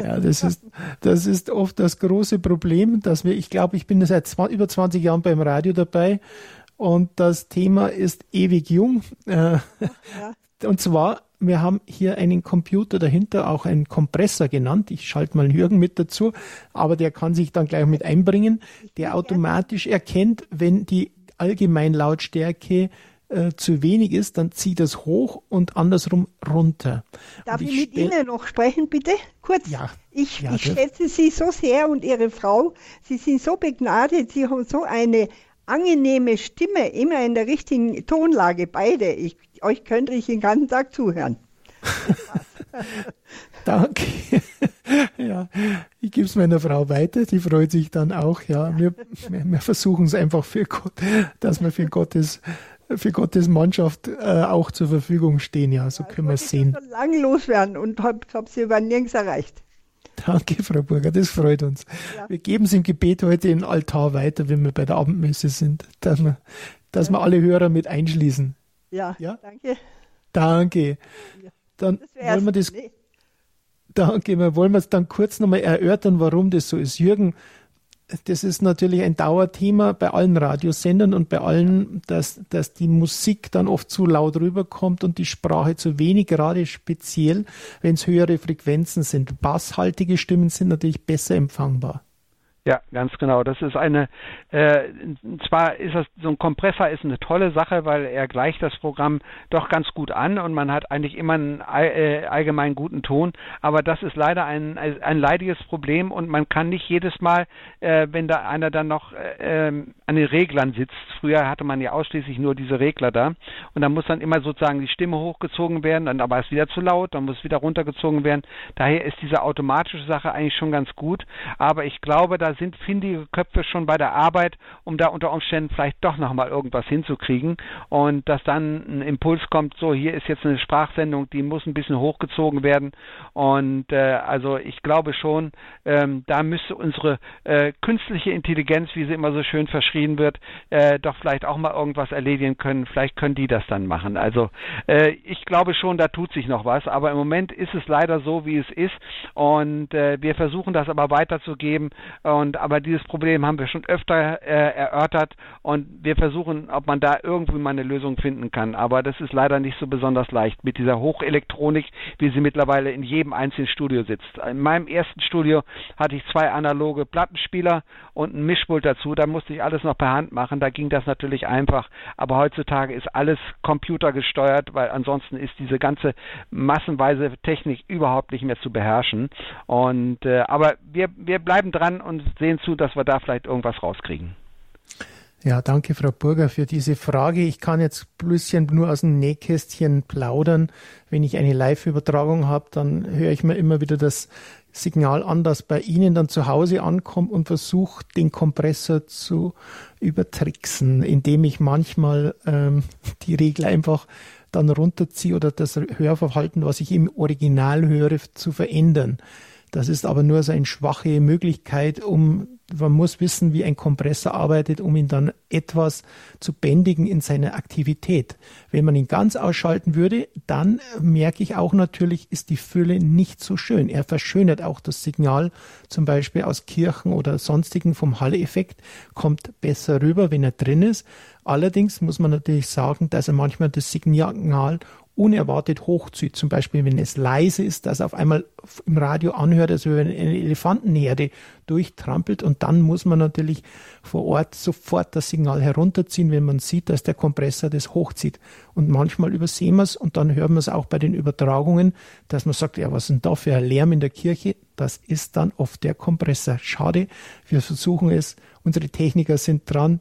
[SPEAKER 1] Ja, das ist, das ist oft das große Problem, dass wir, ich glaube, ich bin seit über 20 Jahren beim Radio dabei und das Thema ist ewig jung. Äh, ja. Und zwar, wir haben hier einen Computer dahinter, auch einen Kompressor genannt. Ich schalte mal Jürgen mit dazu, aber der kann sich dann gleich mit einbringen, der automatisch erkennt, wenn die Allgemeinlautstärke äh, zu wenig ist, dann zieht es hoch und andersrum runter.
[SPEAKER 3] Darf ich, ich, mit Ihnen noch sprechen, bitte? Kurz. Ja. Ich, ja, ich schätze Sie so sehr und Ihre Frau. Sie sind so begnadet, Sie haben so eine angenehme Stimme, immer in der richtigen Tonlage, beide. Ich, euch könnte ich den ganzen Tag zuhören.
[SPEAKER 1] Danke. ja, ich gebe es meiner Frau weiter, die freut sich dann auch. Ja, wir, wir versuchen es einfach für Gott, dass wir für Gottes für Gottes Mannschaft äh, auch zur Verfügung stehen. Ja, so ja, können wir es sehen.
[SPEAKER 3] Ich schon lange loswerden und habe hab sie über nirgends erreicht.
[SPEAKER 1] Danke, Frau Burger, das freut uns. Ja. Wir geben es im Gebet heute in den Altar weiter, wenn wir bei der Abendmesse sind, dass wir, dass ja. wir alle Hörer mit einschließen.
[SPEAKER 3] Ja, ja? danke.
[SPEAKER 1] Danke. Dann wollen wir das. Nee. Danke, wir wollen wir es dann kurz nochmal erörtern, warum das so ist. Jürgen, das ist natürlich ein Dauerthema bei allen Radiosendern und bei allen, dass, dass die Musik dann oft zu laut rüberkommt und die Sprache zu wenig, gerade speziell, wenn es höhere Frequenzen sind. Basshaltige Stimmen sind natürlich besser empfangbar.
[SPEAKER 2] Ja, ganz genau. Das ist eine, äh, zwar ist das, so ein Kompressor ist eine tolle Sache, weil er gleicht das Programm doch ganz gut an und man hat eigentlich immer einen äh, allgemein guten Ton, aber das ist leider ein, ein leidiges Problem und man kann nicht jedes Mal, äh, wenn da einer dann noch äh, ähm, an den Reglern sitzt, früher hatte man ja ausschließlich nur diese Regler da und dann muss dann immer sozusagen die Stimme hochgezogen werden, dann aber ist wieder zu laut, dann muss wieder runtergezogen werden. Daher ist diese automatische Sache eigentlich schon ganz gut, aber ich glaube, da sind findige Köpfe schon bei der Arbeit, um da unter Umständen vielleicht doch nochmal irgendwas hinzukriegen. Und dass dann ein Impuls kommt, so hier ist jetzt eine Sprachsendung, die muss ein bisschen hochgezogen werden. Und äh, also ich glaube schon, ähm, da müsste unsere äh, künstliche Intelligenz, wie sie immer so schön verschrien wird, äh, doch vielleicht auch mal irgendwas erledigen können. Vielleicht können die das dann machen. Also äh, ich glaube schon, da tut sich noch was, aber im Moment ist es leider so, wie es ist. Und äh, wir versuchen das aber weiterzugeben. Und und aber dieses Problem haben wir schon öfter äh, erörtert und wir versuchen, ob man da irgendwie mal eine Lösung finden kann. Aber das ist leider nicht so besonders leicht mit dieser Hochelektronik, wie sie mittlerweile in jedem einzelnen Studio sitzt. In meinem ersten Studio hatte ich zwei analoge Plattenspieler und ein Mischpult dazu. Da musste ich alles noch per Hand machen. Da ging das natürlich einfach. Aber heutzutage ist alles computergesteuert, weil ansonsten ist diese ganze massenweise Technik überhaupt nicht mehr zu beherrschen. Und äh, aber wir wir bleiben dran und sehen zu, dass wir da vielleicht irgendwas rauskriegen.
[SPEAKER 1] Ja, danke, Frau Burger, für diese Frage. Ich kann jetzt ein bisschen nur aus dem Nähkästchen plaudern. Wenn ich eine Live-Übertragung habe, dann höre ich mir immer wieder das Signal an, das bei Ihnen dann zu Hause ankommt und versuche, den Kompressor zu übertricksen, indem ich manchmal ähm, die Regler einfach dann runterziehe oder das Hörverhalten, was ich im Original höre, zu verändern. Das ist aber nur so eine schwache Möglichkeit, um, man muss wissen, wie ein Kompressor arbeitet, um ihn dann etwas zu bändigen in seiner Aktivität. Wenn man ihn ganz ausschalten würde, dann merke ich auch natürlich, ist die Fülle nicht so schön. Er verschönert auch das Signal, zum Beispiel aus Kirchen oder sonstigen vom Halleffekt, kommt besser rüber, wenn er drin ist. Allerdings muss man natürlich sagen, dass er manchmal das Signal unerwartet hochzieht. Zum Beispiel, wenn es leise ist, dass auf einmal im Radio anhört, als wenn eine Elefantenherde durchtrampelt und dann muss man natürlich vor Ort sofort das Signal herunterziehen, wenn man sieht, dass der Kompressor das hochzieht. Und manchmal übersehen wir es und dann hören wir es auch bei den Übertragungen, dass man sagt, ja, was ist denn da für ein Lärm in der Kirche? Das ist dann oft der Kompressor. Schade, wir versuchen es Unsere Techniker sind dran.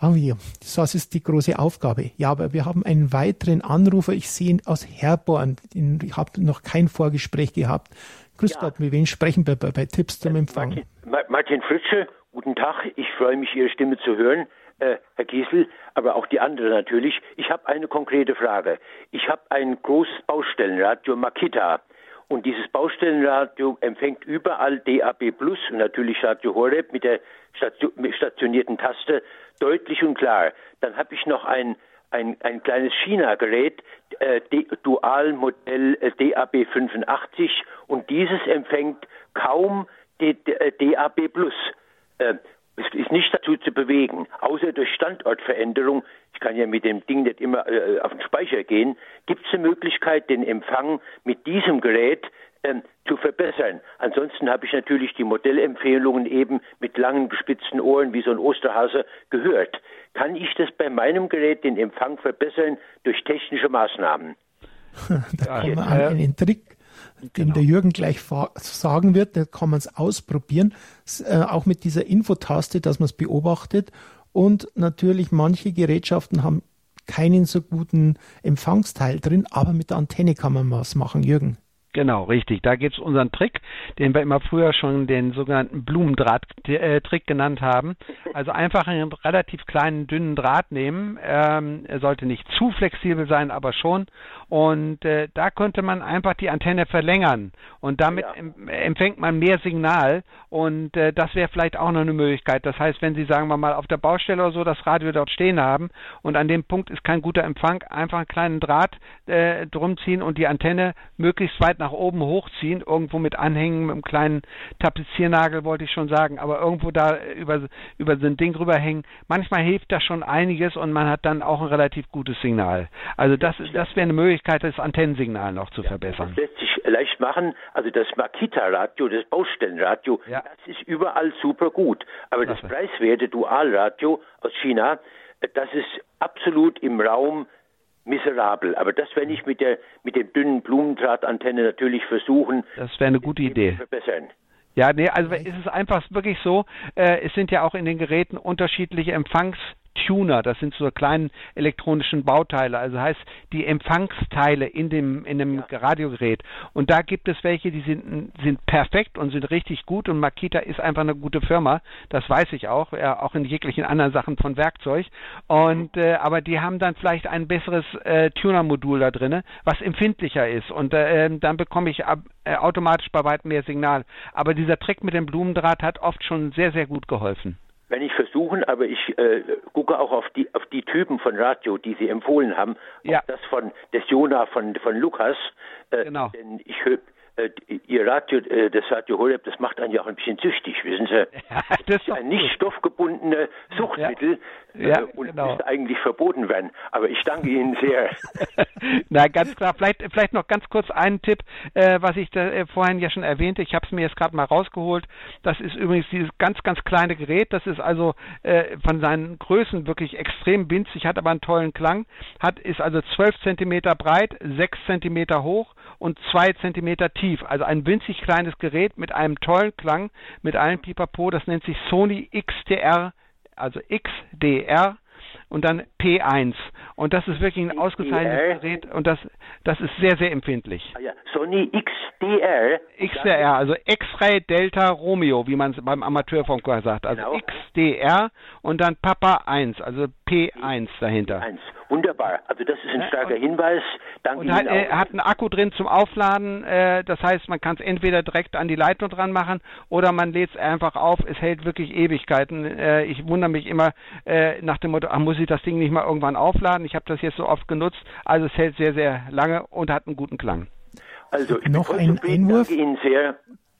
[SPEAKER 1] Haben wir. Das ist die große Aufgabe. Ja, aber wir haben einen weiteren Anrufer. Ich sehe ihn aus Herborn. Ich habe noch kein Vorgespräch gehabt. Grüß ja. Gott, mit wem sprechen wir bei, bei Tipps zum Empfang?
[SPEAKER 4] Martin, Martin Fritsche, guten Tag. Ich freue mich, Ihre Stimme zu hören. Äh, Herr Giesel, aber auch die anderen natürlich. Ich habe eine konkrete Frage. Ich habe ein großes Baustellenradio Makita. Und dieses Baustellenradio empfängt überall DAB Plus und natürlich Radio Horeb mit der stationierten Taste deutlich und klar. Dann habe ich noch ein, ein, ein kleines China-Gerät, äh, Dual-Modell äh, DAB 85 und dieses empfängt kaum DAB äh, Plus. Äh, ist nicht dazu zu bewegen, außer durch Standortveränderung. Ich kann ja mit dem Ding nicht immer äh, auf den Speicher gehen. Gibt es eine Möglichkeit, den Empfang mit diesem Gerät ähm, zu verbessern. Ansonsten habe ich natürlich die Modellempfehlungen eben mit langen gespitzten Ohren wie so ein Osterhase gehört. Kann ich das bei meinem Gerät den Empfang verbessern durch technische Maßnahmen?
[SPEAKER 1] da kommen wir an einen Trick, den genau. der Jürgen gleich sagen wird. Da kann man es ausprobieren, äh, auch mit dieser Infotaste, dass man es beobachtet. Und natürlich manche Gerätschaften haben keinen so guten Empfangsteil drin, aber mit der Antenne kann man was machen, Jürgen.
[SPEAKER 2] Genau, richtig. Da gibt's unseren Trick, den wir immer früher schon den sogenannten Blumendraht-Trick genannt haben. Also einfach einen relativ kleinen, dünnen Draht nehmen. Ähm, er sollte nicht zu flexibel sein, aber schon. Und äh, da könnte man einfach die Antenne verlängern. Und damit ja. empfängt man mehr Signal. Und äh, das wäre vielleicht auch noch eine Möglichkeit. Das heißt, wenn Sie, sagen wir mal, auf der Baustelle oder so das Radio dort stehen haben und an dem Punkt ist kein guter Empfang, einfach einen kleinen Draht äh, drum ziehen und die Antenne möglichst weit nach nach oben hochziehen, irgendwo mit anhängen, mit einem kleinen Tapeziernagel wollte ich schon sagen, aber irgendwo da über, über so ein Ding rüberhängen. Manchmal hilft das schon einiges und man hat dann auch ein relativ gutes Signal. Also das, das wäre eine Möglichkeit, das Antennensignal noch zu ja, verbessern.
[SPEAKER 4] Das lässt sich leicht machen. Also das Makita-Radio, das Baustellenradio, ja. das ist überall super gut. Aber das preiswerte Dualradio aus China, das ist absolut im Raum miserabel. Aber das werde ich mit der mit dem dünnen Blumendrahtantenne natürlich versuchen.
[SPEAKER 2] Das wäre eine gute Idee. Verbessern. Ja, nee, also es ist einfach wirklich so, äh, es sind ja auch in den Geräten unterschiedliche Empfangs Tuner, das sind so kleine elektronischen Bauteile, also heißt die Empfangsteile in dem in dem ja. Radiogerät. Und da gibt es welche, die sind sind perfekt und sind richtig gut und Makita ist einfach eine gute Firma, das weiß ich auch, ja, auch in jeglichen anderen Sachen von Werkzeug. Und äh, aber die haben dann vielleicht ein besseres äh, Tuner-Modul da drin, was empfindlicher ist und äh, dann bekomme ich ab, äh, automatisch bei weitem mehr Signal. Aber dieser Trick mit dem Blumendraht hat oft schon sehr sehr gut geholfen
[SPEAKER 4] wenn ich versuchen, aber ich äh, gucke auch auf die auf die Typen von Radio, die Sie empfohlen haben. Ja. das von des Jona von von Lukas. Äh, genau. Denn ich höre äh, Ihr Radio, äh, das Radio Horeb, das macht einen ja auch ein bisschen süchtig, wissen Sie. Ja, das ist ein nicht stoffgebundenes Suchtmittel ja. Ja, äh, und genau. müsste eigentlich verboten werden. Aber ich danke Ihnen sehr.
[SPEAKER 2] Na, ganz klar. Vielleicht, vielleicht noch ganz kurz einen Tipp, äh, was ich da, äh, vorhin ja schon erwähnte. Ich habe es mir jetzt gerade mal rausgeholt. Das ist übrigens dieses ganz, ganz kleine Gerät. Das ist also äh, von seinen Größen wirklich extrem winzig, hat aber einen tollen Klang. Hat, ist also 12 Zentimeter breit, 6 Zentimeter hoch und 2 Zentimeter tief. Also ein winzig kleines Gerät mit einem tollen Klang, mit einem Pipapo. Das nennt sich Sony XDR, also XDR und dann P1. Und das ist wirklich ein ausgezeichnetes Gerät und das, das ist sehr, sehr empfindlich.
[SPEAKER 4] Ah ja, Sony XDR.
[SPEAKER 2] XDR, also X-Ray Delta Romeo, wie man es beim Amateurfunk sagt. Also genau. XDR und dann Papa 1, also P1 dahinter. P1.
[SPEAKER 4] Wunderbar. Also das ist ein starker Hinweis.
[SPEAKER 2] Danke und hat, er hat einen Akku drin zum Aufladen. Äh, das heißt, man kann es entweder direkt an die Leitung dran machen oder man lädt es einfach auf. Es hält wirklich Ewigkeiten. Äh, ich wundere mich immer äh, nach dem Motto, ach, muss ich das Ding nicht mal irgendwann aufladen? Ich habe das jetzt so oft genutzt. Also es hält sehr, sehr lange und hat einen guten Klang.
[SPEAKER 1] Also noch ein Einwurf.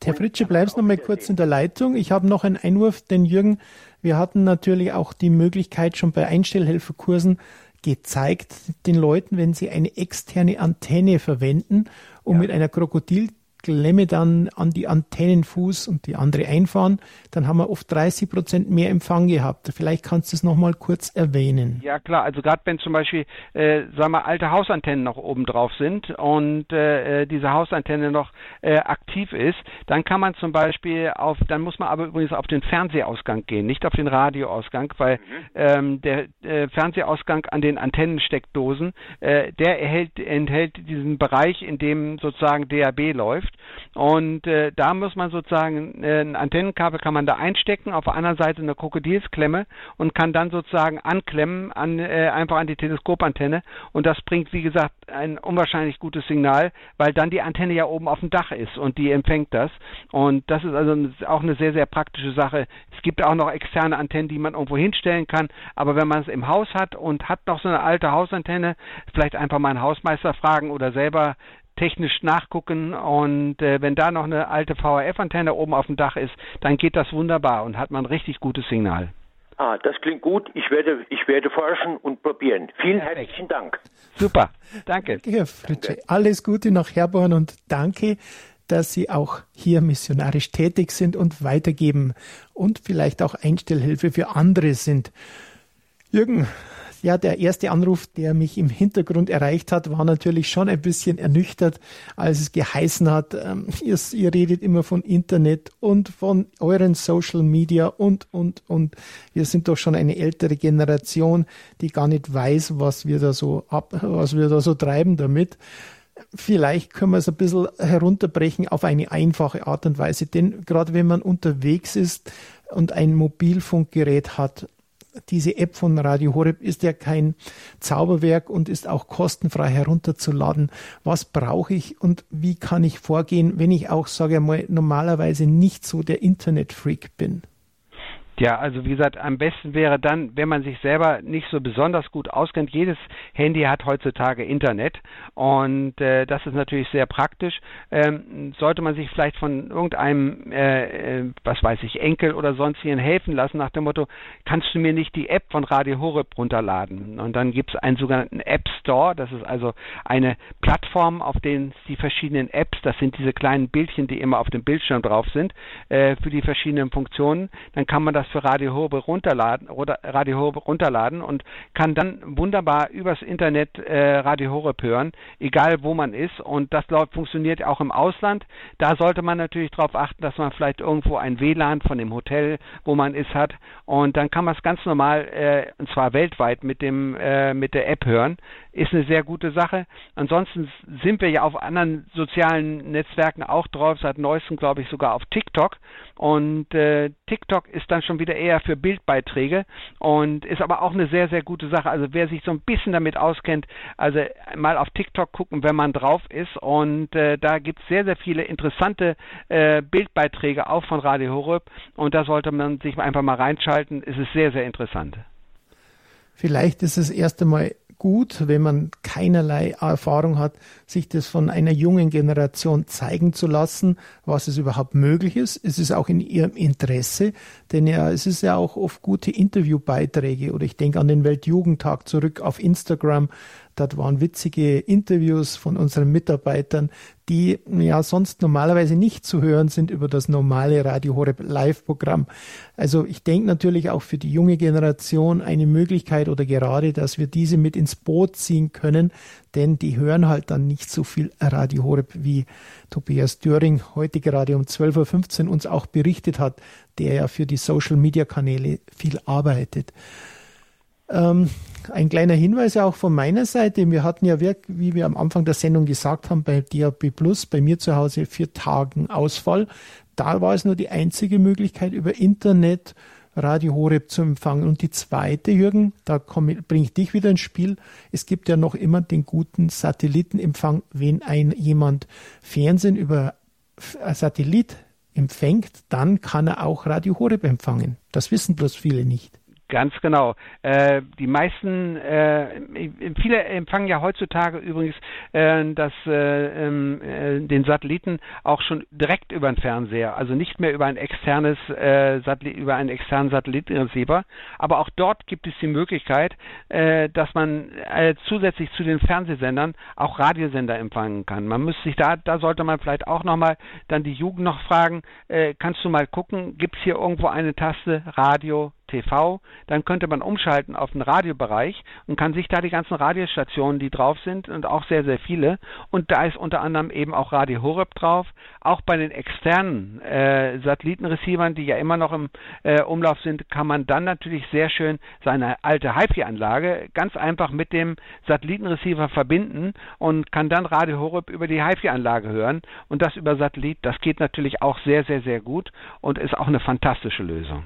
[SPEAKER 1] Herr Fritsche, bleibst noch mal kurz in der Leitung. Ich habe noch einen Einwurf, denn Jürgen, wir hatten natürlich auch die Möglichkeit schon bei Einstellhelferkursen gezeigt den Leuten, wenn sie eine externe Antenne verwenden, um ja. mit einer Krokodil Klemme dann an die Antennenfuß und die andere einfahren, dann haben wir oft 30 Prozent mehr Empfang gehabt. Vielleicht kannst du es nochmal kurz erwähnen.
[SPEAKER 2] Ja klar, also gerade wenn zum Beispiel, äh, sagen wir, alte Hausantennen noch oben drauf sind und äh, äh, diese Hausantenne noch äh, aktiv ist, dann kann man zum Beispiel auf, dann muss man aber übrigens auf den Fernsehausgang gehen, nicht auf den Radioausgang, weil mhm. ähm, der äh, Fernsehausgang an den Antennensteckdosen, äh, der erhält, enthält diesen Bereich, in dem sozusagen DAB läuft. Und äh, da muss man sozusagen äh, ein Antennenkabel kann man da einstecken, auf der anderen Seite eine Krokodilsklemme und kann dann sozusagen anklemmen an äh, einfach an die Teleskopantenne. Und das bringt wie gesagt ein unwahrscheinlich gutes Signal, weil dann die Antenne ja oben auf dem Dach ist und die empfängt das. Und das ist also auch eine sehr sehr praktische Sache. Es gibt auch noch externe Antennen, die man irgendwo hinstellen kann, aber wenn man es im Haus hat und hat noch so eine alte Hausantenne, vielleicht einfach mal einen Hausmeister fragen oder selber technisch nachgucken und äh, wenn da noch eine alte VHF-Antenne oben auf dem Dach ist, dann geht das wunderbar und hat man ein richtig gutes Signal.
[SPEAKER 4] Ah, das klingt gut. Ich werde, ich werde forschen und probieren. Vielen Perfekt. herzlichen Dank.
[SPEAKER 2] Super, danke.
[SPEAKER 1] danke Herr Fritsche. Alles Gute nach Herborn und danke, dass Sie auch hier missionarisch tätig sind und weitergeben und vielleicht auch Einstellhilfe für andere sind. Jürgen, ja, der erste Anruf, der mich im Hintergrund erreicht hat, war natürlich schon ein bisschen ernüchtert, als es geheißen hat, ähm, ihr, ihr redet immer von Internet und von euren Social Media und, und, und. Wir sind doch schon eine ältere Generation, die gar nicht weiß, was wir da so ab, was wir da so treiben damit. Vielleicht können wir es ein bisschen herunterbrechen auf eine einfache Art und Weise, denn gerade wenn man unterwegs ist und ein Mobilfunkgerät hat, diese App von Radio Horeb ist ja kein Zauberwerk und ist auch kostenfrei herunterzuladen. Was brauche ich und wie kann ich vorgehen, wenn ich auch, sage ich mal, normalerweise nicht so der Internetfreak bin?
[SPEAKER 2] Ja, also wie gesagt, am besten wäre dann, wenn man sich selber nicht so besonders gut auskennt. Jedes Handy hat heutzutage Internet und äh, das ist natürlich sehr praktisch. Ähm, sollte man sich vielleicht von irgendeinem, äh, äh, was weiß ich, Enkel oder sonstigen helfen lassen nach dem Motto, kannst du mir nicht die App von Radio Horeb runterladen? Und dann gibt es einen sogenannten App Store. Das ist also eine Plattform, auf denen die verschiedenen Apps, das sind diese kleinen Bildchen, die immer auf dem Bildschirm drauf sind, äh, für die verschiedenen Funktionen. Dann kann man das das für Radio Horeb runterladen, Radio Horeb runterladen und kann dann wunderbar übers Internet äh, Radio Horeb hören, egal wo man ist. Und das glaub, funktioniert auch im Ausland. Da sollte man natürlich darauf achten, dass man vielleicht irgendwo ein WLAN von dem Hotel, wo man ist, hat. Und dann kann man es ganz normal, äh, und zwar weltweit, mit dem äh, mit der App hören. Ist eine sehr gute Sache. Ansonsten sind wir ja auf anderen sozialen Netzwerken auch drauf, seit neuestem glaube ich sogar auf TikTok. Und äh, TikTok ist dann schon wieder eher für Bildbeiträge und ist aber auch eine sehr, sehr gute Sache. Also wer sich so ein bisschen damit auskennt, also mal auf TikTok gucken, wenn man drauf ist. Und äh, da gibt es sehr, sehr viele interessante äh, Bildbeiträge auch von Radio Horeb. Und da sollte man sich einfach mal reinschalten. Es ist sehr, sehr interessant.
[SPEAKER 1] Vielleicht ist es erst einmal gut, wenn man keinerlei Erfahrung hat, sich das von einer jungen Generation zeigen zu lassen, was es überhaupt möglich ist. Es ist auch in ihrem Interesse, denn ja, es ist ja auch oft gute Interviewbeiträge oder ich denke an den Weltjugendtag zurück auf Instagram. Dort waren witzige Interviews von unseren Mitarbeitern, die ja sonst normalerweise nicht zu hören sind über das normale Radio Horeb Live-Programm. Also ich denke natürlich auch für die junge Generation eine Möglichkeit oder gerade, dass wir diese mit ins Boot ziehen können, denn die hören halt dann nicht so viel Radio Horeb, wie Tobias Döring heute gerade um 12.15 Uhr uns auch berichtet hat, der ja für die Social-Media-Kanäle viel arbeitet. Ähm, ein kleiner Hinweis auch von meiner Seite. Wir hatten ja, wie wir am Anfang der Sendung gesagt haben, bei DAB Plus, bei mir zu Hause vier Tagen Ausfall. Da war es nur die einzige Möglichkeit, über Internet Radio Horeb zu empfangen. Und die zweite, Jürgen, da bringe ich dich wieder ins Spiel. Es gibt ja noch immer den guten Satellitenempfang, wenn ein jemand Fernsehen über Satellit empfängt, dann kann er auch Radio Horeb empfangen. Das wissen bloß viele nicht.
[SPEAKER 2] Ganz genau. Äh, die meisten, äh, viele empfangen ja heutzutage übrigens äh, das, äh, ähm, äh, den Satelliten auch schon direkt über den Fernseher, also nicht mehr über ein externes äh, über einen externen Satellitenreceiver. Aber auch dort gibt es die Möglichkeit, dass man zusätzlich zu den Fernsehsendern auch Radiosender empfangen kann. Man muss sich da, da sollte man vielleicht auch nochmal dann die Jugend noch fragen, kannst du mal gucken, gibt es hier irgendwo eine Taste Radio TV, dann könnte man umschalten auf den Radiobereich und kann sich da die ganzen Radiostationen, die drauf sind und auch sehr, sehr viele. Und da ist unter anderem eben auch Radio Horeb drauf. Auch bei den externen äh, Satellitenreceivern, die ja immer noch im äh, Umlauf sind, kann man dann natürlich sehr schön seine alte HiFi-Anlage ganz einfach mit dem Satellitenreceiver verbinden und kann dann Radio Horeb über die HiFi-Anlage hören. Und das über Satellit, das geht natürlich auch sehr, sehr, sehr gut und ist auch eine fantastische Lösung.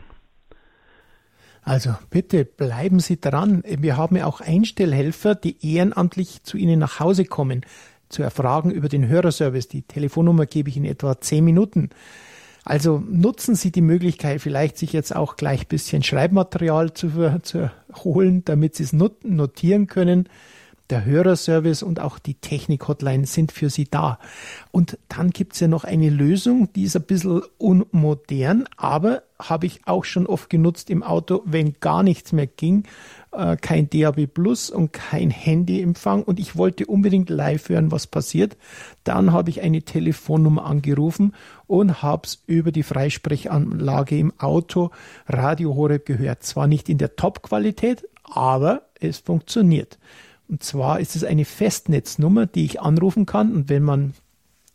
[SPEAKER 1] Also bitte bleiben Sie dran. Wir haben ja auch Einstellhelfer, die ehrenamtlich zu Ihnen nach Hause kommen, zu erfragen über den Hörerservice. Die Telefonnummer gebe ich in etwa zehn Minuten. Also nutzen Sie die Möglichkeit, vielleicht sich jetzt auch gleich ein bisschen Schreibmaterial zu, zu holen, damit Sie es notieren können. Der Hörerservice und auch die Technik-Hotline sind für Sie da. Und dann gibt's ja noch eine Lösung, die ist ein bisschen unmodern, aber habe ich auch schon oft genutzt im Auto, wenn gar nichts mehr ging, äh, kein DAB Plus und kein Handyempfang und ich wollte unbedingt live hören, was passiert. Dann habe ich eine Telefonnummer angerufen und habe es über die Freisprechanlage im Auto Radio Horeb gehört. Zwar nicht in der Top-Qualität, aber es funktioniert. Und zwar ist es eine Festnetznummer, die ich anrufen kann. Und wenn man,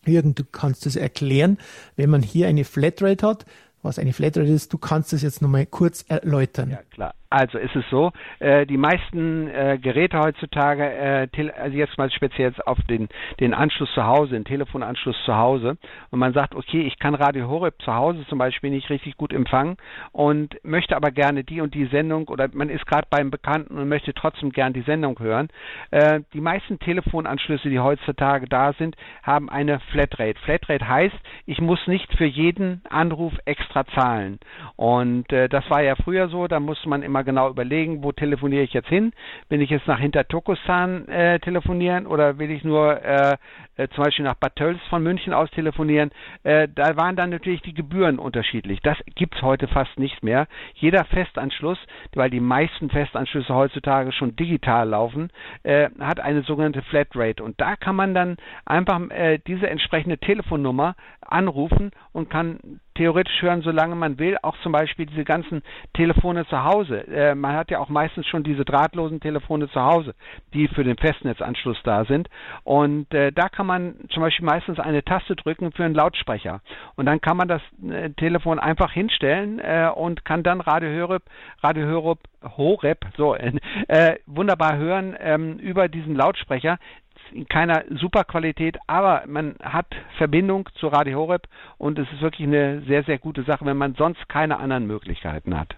[SPEAKER 1] Jürgen, du kannst es erklären, wenn man hier eine Flatrate hat, was eine Flatrate ist, du kannst es jetzt nochmal kurz erläutern.
[SPEAKER 2] Ja, klar. Also ist es so, äh, die meisten äh, Geräte heutzutage, äh, also jetzt mal speziell auf den, den Anschluss zu Hause, den Telefonanschluss zu Hause, und man sagt, okay, ich kann Radio Horeb zu Hause zum Beispiel nicht richtig gut empfangen und möchte aber gerne die und die Sendung oder man ist gerade beim Bekannten und möchte trotzdem gern die Sendung hören. Äh, die meisten Telefonanschlüsse, die heutzutage da sind, haben eine Flatrate. Flatrate heißt, ich muss nicht für jeden Anruf extra zahlen. Und äh, das war ja früher so, da musste man immer genau überlegen, wo telefoniere ich jetzt hin? Will ich jetzt nach Hinterturkestan äh, telefonieren oder will ich nur äh, äh, zum Beispiel nach Bad Tölz von München aus telefonieren? Äh, da waren dann natürlich die Gebühren unterschiedlich. Das gibt es heute fast nicht mehr. Jeder Festanschluss, weil die meisten Festanschlüsse heutzutage schon digital laufen, äh, hat eine sogenannte Flatrate. Und da kann man dann einfach äh, diese entsprechende Telefonnummer anrufen und kann theoretisch hören, solange man will, auch zum Beispiel diese ganzen Telefone zu Hause. Äh, man hat ja auch meistens schon diese drahtlosen Telefone zu Hause, die für den Festnetzanschluss da sind. Und äh, da kann man zum Beispiel meistens eine Taste drücken für einen Lautsprecher. Und dann kann man das äh, Telefon einfach hinstellen äh, und kann dann Radio Horeb, Radio Horeb, Horeb so, äh, wunderbar hören ähm, über diesen Lautsprecher in keiner Superqualität, aber man hat Verbindung zu Radio Horeb und es ist wirklich eine sehr, sehr gute Sache, wenn man sonst keine anderen Möglichkeiten hat.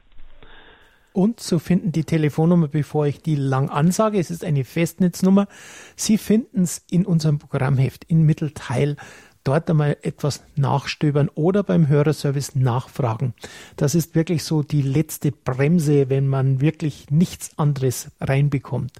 [SPEAKER 1] Und zu finden die Telefonnummer, bevor ich die lang ansage. Es ist eine Festnetznummer. Sie finden es in unserem Programmheft in Mittelteil. Dort einmal etwas nachstöbern oder beim Hörerservice nachfragen. Das ist wirklich so die letzte Bremse, wenn man wirklich nichts anderes reinbekommt.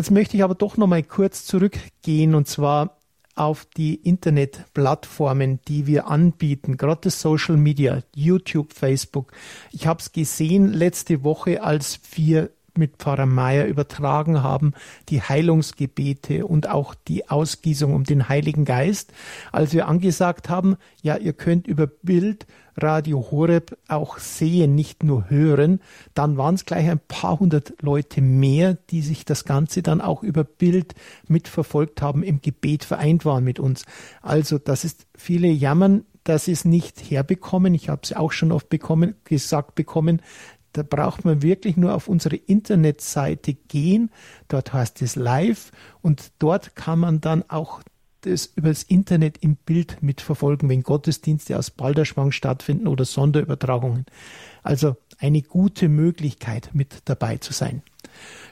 [SPEAKER 1] Jetzt möchte ich aber doch noch mal kurz zurückgehen und zwar auf die Internetplattformen, die wir anbieten, gerade das Social Media, YouTube, Facebook. Ich habe es gesehen letzte Woche, als wir mit Pfarrer Meier übertragen haben, die Heilungsgebete und auch die Ausgießung um den Heiligen Geist, als wir angesagt haben, ja, ihr könnt über Bild Radio Horeb auch sehen, nicht nur hören, dann waren es gleich ein paar hundert Leute mehr, die sich das Ganze dann auch über Bild mitverfolgt haben, im Gebet vereint waren mit uns. Also das ist viele jammern, dass sie es nicht herbekommen. Ich habe es auch schon oft bekommen, gesagt bekommen, da braucht man wirklich nur auf unsere Internetseite gehen. Dort heißt es live und dort kann man dann auch das über das Internet im Bild mitverfolgen, wenn Gottesdienste aus Balderschwang stattfinden oder Sonderübertragungen. Also eine gute Möglichkeit, mit dabei zu sein.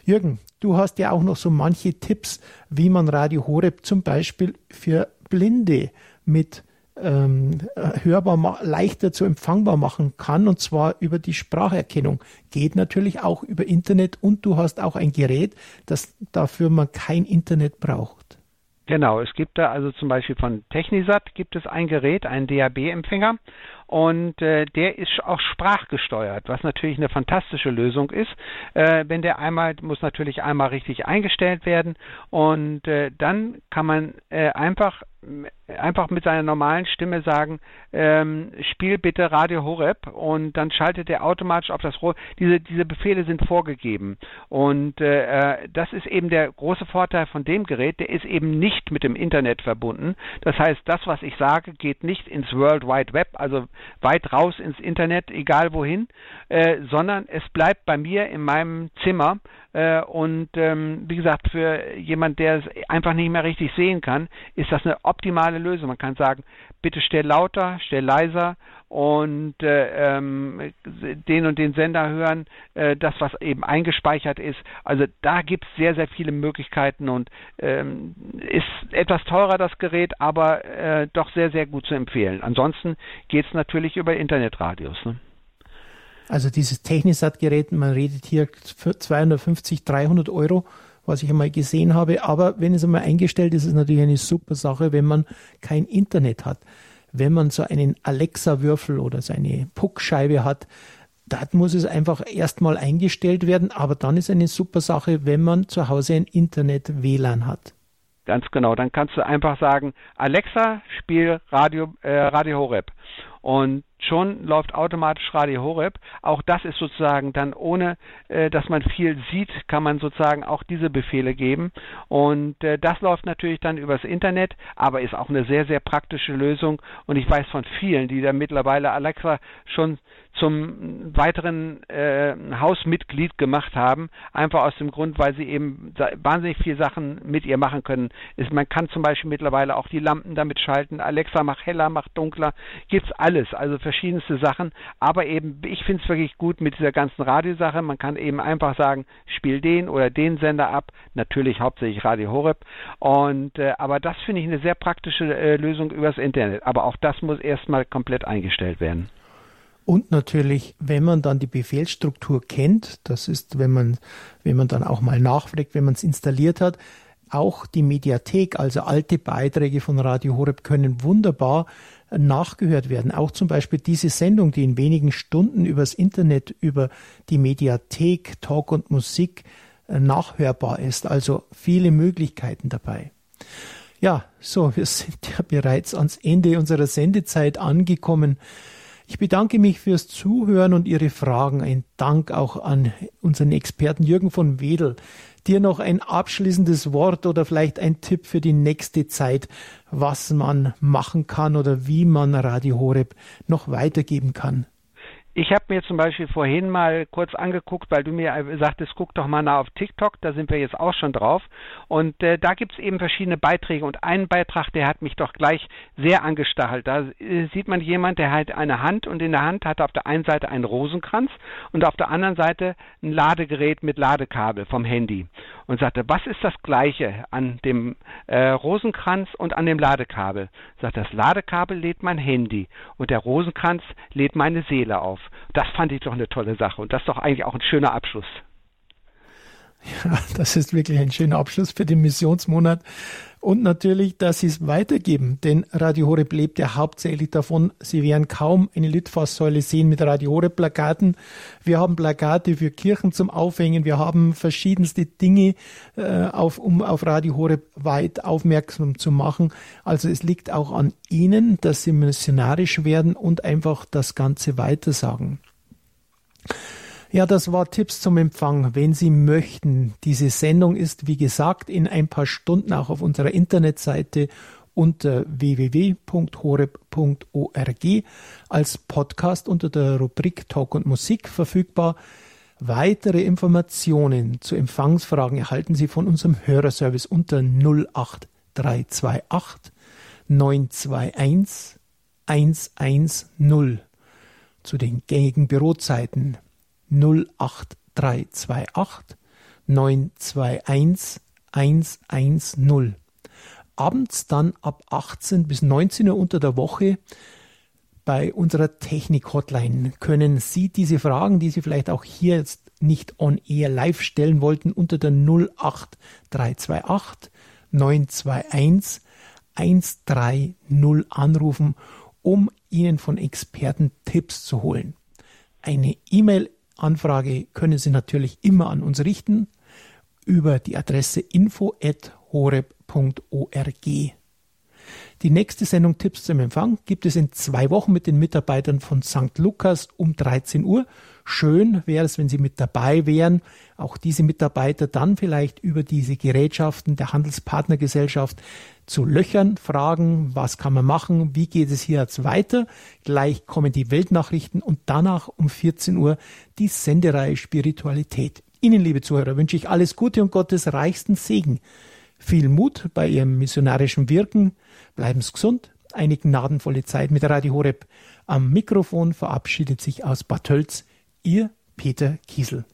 [SPEAKER 1] Jürgen, du hast ja auch noch so manche Tipps, wie man Radio Horeb zum Beispiel für Blinde mit ähm, hörbar leichter zu empfangbar machen kann und zwar über die Spracherkennung. Geht natürlich auch über Internet und du hast auch ein Gerät, das dafür man kein Internet braucht.
[SPEAKER 2] Genau, es gibt da also zum Beispiel von Technisat gibt es ein Gerät, einen DAB-Empfänger und äh, der ist auch sprachgesteuert, was natürlich eine fantastische Lösung ist. Äh, wenn der einmal muss natürlich einmal richtig eingestellt werden und äh, dann kann man äh, einfach einfach mit seiner normalen Stimme sagen, ähm, spiel bitte Radio Horeb und dann schaltet er automatisch auf das Rohr. Diese, diese Befehle sind vorgegeben und äh, äh, das ist eben der große Vorteil von dem Gerät, der ist eben nicht mit dem Internet verbunden. Das heißt, das, was ich sage, geht nicht ins World Wide Web, also weit raus ins Internet, egal wohin, äh, sondern es bleibt bei mir in meinem Zimmer. Äh, und ähm, wie gesagt, für jemand, der es einfach nicht mehr richtig sehen kann, ist das eine optimale Lösung. Man kann sagen, bitte stell lauter, stell leiser und äh, ähm, den und den Sender hören, äh, das, was eben eingespeichert ist. Also da gibt es sehr, sehr viele Möglichkeiten und ähm, ist etwas teurer das Gerät, aber äh, doch sehr, sehr gut zu empfehlen. Ansonsten geht es natürlich über Internetradios. Ne?
[SPEAKER 1] Also dieses Technisat-Gerät, man redet hier für 250, 300 Euro, was ich einmal gesehen habe. Aber wenn es einmal eingestellt ist, ist es natürlich eine super Sache, wenn man kein Internet hat wenn man so einen Alexa-Würfel oder so eine Puckscheibe hat, da muss es einfach erstmal eingestellt werden, aber dann ist eine super Sache, wenn man zu Hause ein Internet-WLAN hat.
[SPEAKER 2] Ganz genau, dann kannst du einfach sagen, Alexa, spiel Radio, äh, Radio Horeb und schon läuft automatisch Radio Horeb. Auch das ist sozusagen dann ohne, äh, dass man viel sieht, kann man sozusagen auch diese Befehle geben. Und äh, das läuft natürlich dann übers Internet, aber ist auch eine sehr, sehr praktische Lösung. Und ich weiß von vielen, die da mittlerweile Alexa schon zum weiteren äh, Hausmitglied gemacht haben, einfach aus dem Grund, weil sie eben wahnsinnig viele Sachen mit ihr machen können. Ist, man kann zum Beispiel mittlerweile auch die Lampen damit schalten. Alexa macht heller, macht dunkler, gibt's alles, also verschiedenste Sachen. Aber eben, ich finde es wirklich gut mit dieser ganzen Radiosache. Man kann eben einfach sagen, spiel den oder den Sender ab. Natürlich hauptsächlich Radio Horeb. Und äh, aber das finde ich eine sehr praktische äh, Lösung übers Internet. Aber auch das muss erstmal komplett eingestellt werden.
[SPEAKER 1] Und natürlich, wenn man dann die Befehlsstruktur kennt, das ist, wenn man, wenn man dann auch mal nachfragt, wenn man es installiert hat, auch die Mediathek, also alte Beiträge von Radio Horeb können wunderbar nachgehört werden. Auch zum Beispiel diese Sendung, die in wenigen Stunden übers Internet, über die Mediathek, Talk und Musik äh, nachhörbar ist. Also viele Möglichkeiten dabei. Ja, so, wir sind ja bereits ans Ende unserer Sendezeit angekommen. Ich bedanke mich fürs Zuhören und Ihre Fragen. Ein Dank auch an unseren Experten Jürgen von Wedel. Dir noch ein abschließendes Wort oder vielleicht ein Tipp für die nächste Zeit, was man machen kann oder wie man Radio Horeb noch weitergeben kann.
[SPEAKER 2] Ich habe mir zum Beispiel vorhin mal kurz angeguckt, weil du mir sagtest, guck doch mal nach auf TikTok, da sind wir jetzt auch schon drauf. Und äh, da gibt es eben verschiedene Beiträge und einen Beitrag, der hat mich doch gleich sehr angestachelt. Da äh, sieht man jemand, der hat eine Hand und in der Hand hat er auf der einen Seite einen Rosenkranz und auf der anderen Seite ein Ladegerät mit Ladekabel vom Handy und sagte, was ist das Gleiche an dem äh, Rosenkranz und an dem Ladekabel? Sagt, das Ladekabel lädt mein Handy und der Rosenkranz lädt meine Seele auf. Das fand ich doch eine tolle Sache und das ist doch eigentlich auch ein schöner Abschluss.
[SPEAKER 1] Ja, das ist wirklich ein schöner Abschluss für den Missionsmonat. Und natürlich, dass sie es weitergeben, denn Radio Horeb lebt ja hauptsächlich davon. Sie werden kaum eine Litfaßsäule sehen mit Radio Horeb Plakaten. Wir haben Plakate für Kirchen zum Aufhängen. Wir haben verschiedenste Dinge, äh, auf, um auf Radio Horeb weit aufmerksam zu machen. Also es liegt auch an Ihnen, dass Sie missionarisch werden und einfach das Ganze weitersagen. Ja, das war Tipps zum Empfang, wenn Sie möchten. Diese Sendung ist, wie gesagt, in ein paar Stunden auch auf unserer Internetseite unter www.horeb.org als Podcast unter der Rubrik Talk und Musik verfügbar. Weitere Informationen zu Empfangsfragen erhalten Sie von unserem Hörerservice unter 08328 921 110 zu den gängigen Bürozeiten 08328 921 110. Abends dann ab 18 bis 19 Uhr unter der Woche bei unserer Technik-Hotline können Sie diese Fragen, die Sie vielleicht auch hier jetzt nicht on air live stellen wollten, unter der 08328 921 130 anrufen, um Ihnen von Experten Tipps zu holen. Eine E-Mail Anfrage können Sie natürlich immer an uns richten über die Adresse info@horeb.org. Die nächste Sendung Tipps zum Empfang gibt es in zwei Wochen mit den Mitarbeitern von St. Lukas um 13 Uhr. Schön wäre es, wenn Sie mit dabei wären. Auch diese Mitarbeiter dann vielleicht über diese Gerätschaften der Handelspartnergesellschaft zu löchern, fragen, was kann man machen, wie geht es hier jetzt weiter. Gleich kommen die Weltnachrichten und danach um 14 Uhr die Sendereihe Spiritualität. Ihnen, liebe Zuhörer, wünsche ich alles Gute und Gottes reichsten Segen. Viel Mut bei Ihrem missionarischen Wirken. Bleiben Sie gesund. Eine gnadenvolle Zeit mit Radio Horeb. Am Mikrofon verabschiedet sich aus Bad Tölz Ihr Peter Kiesel.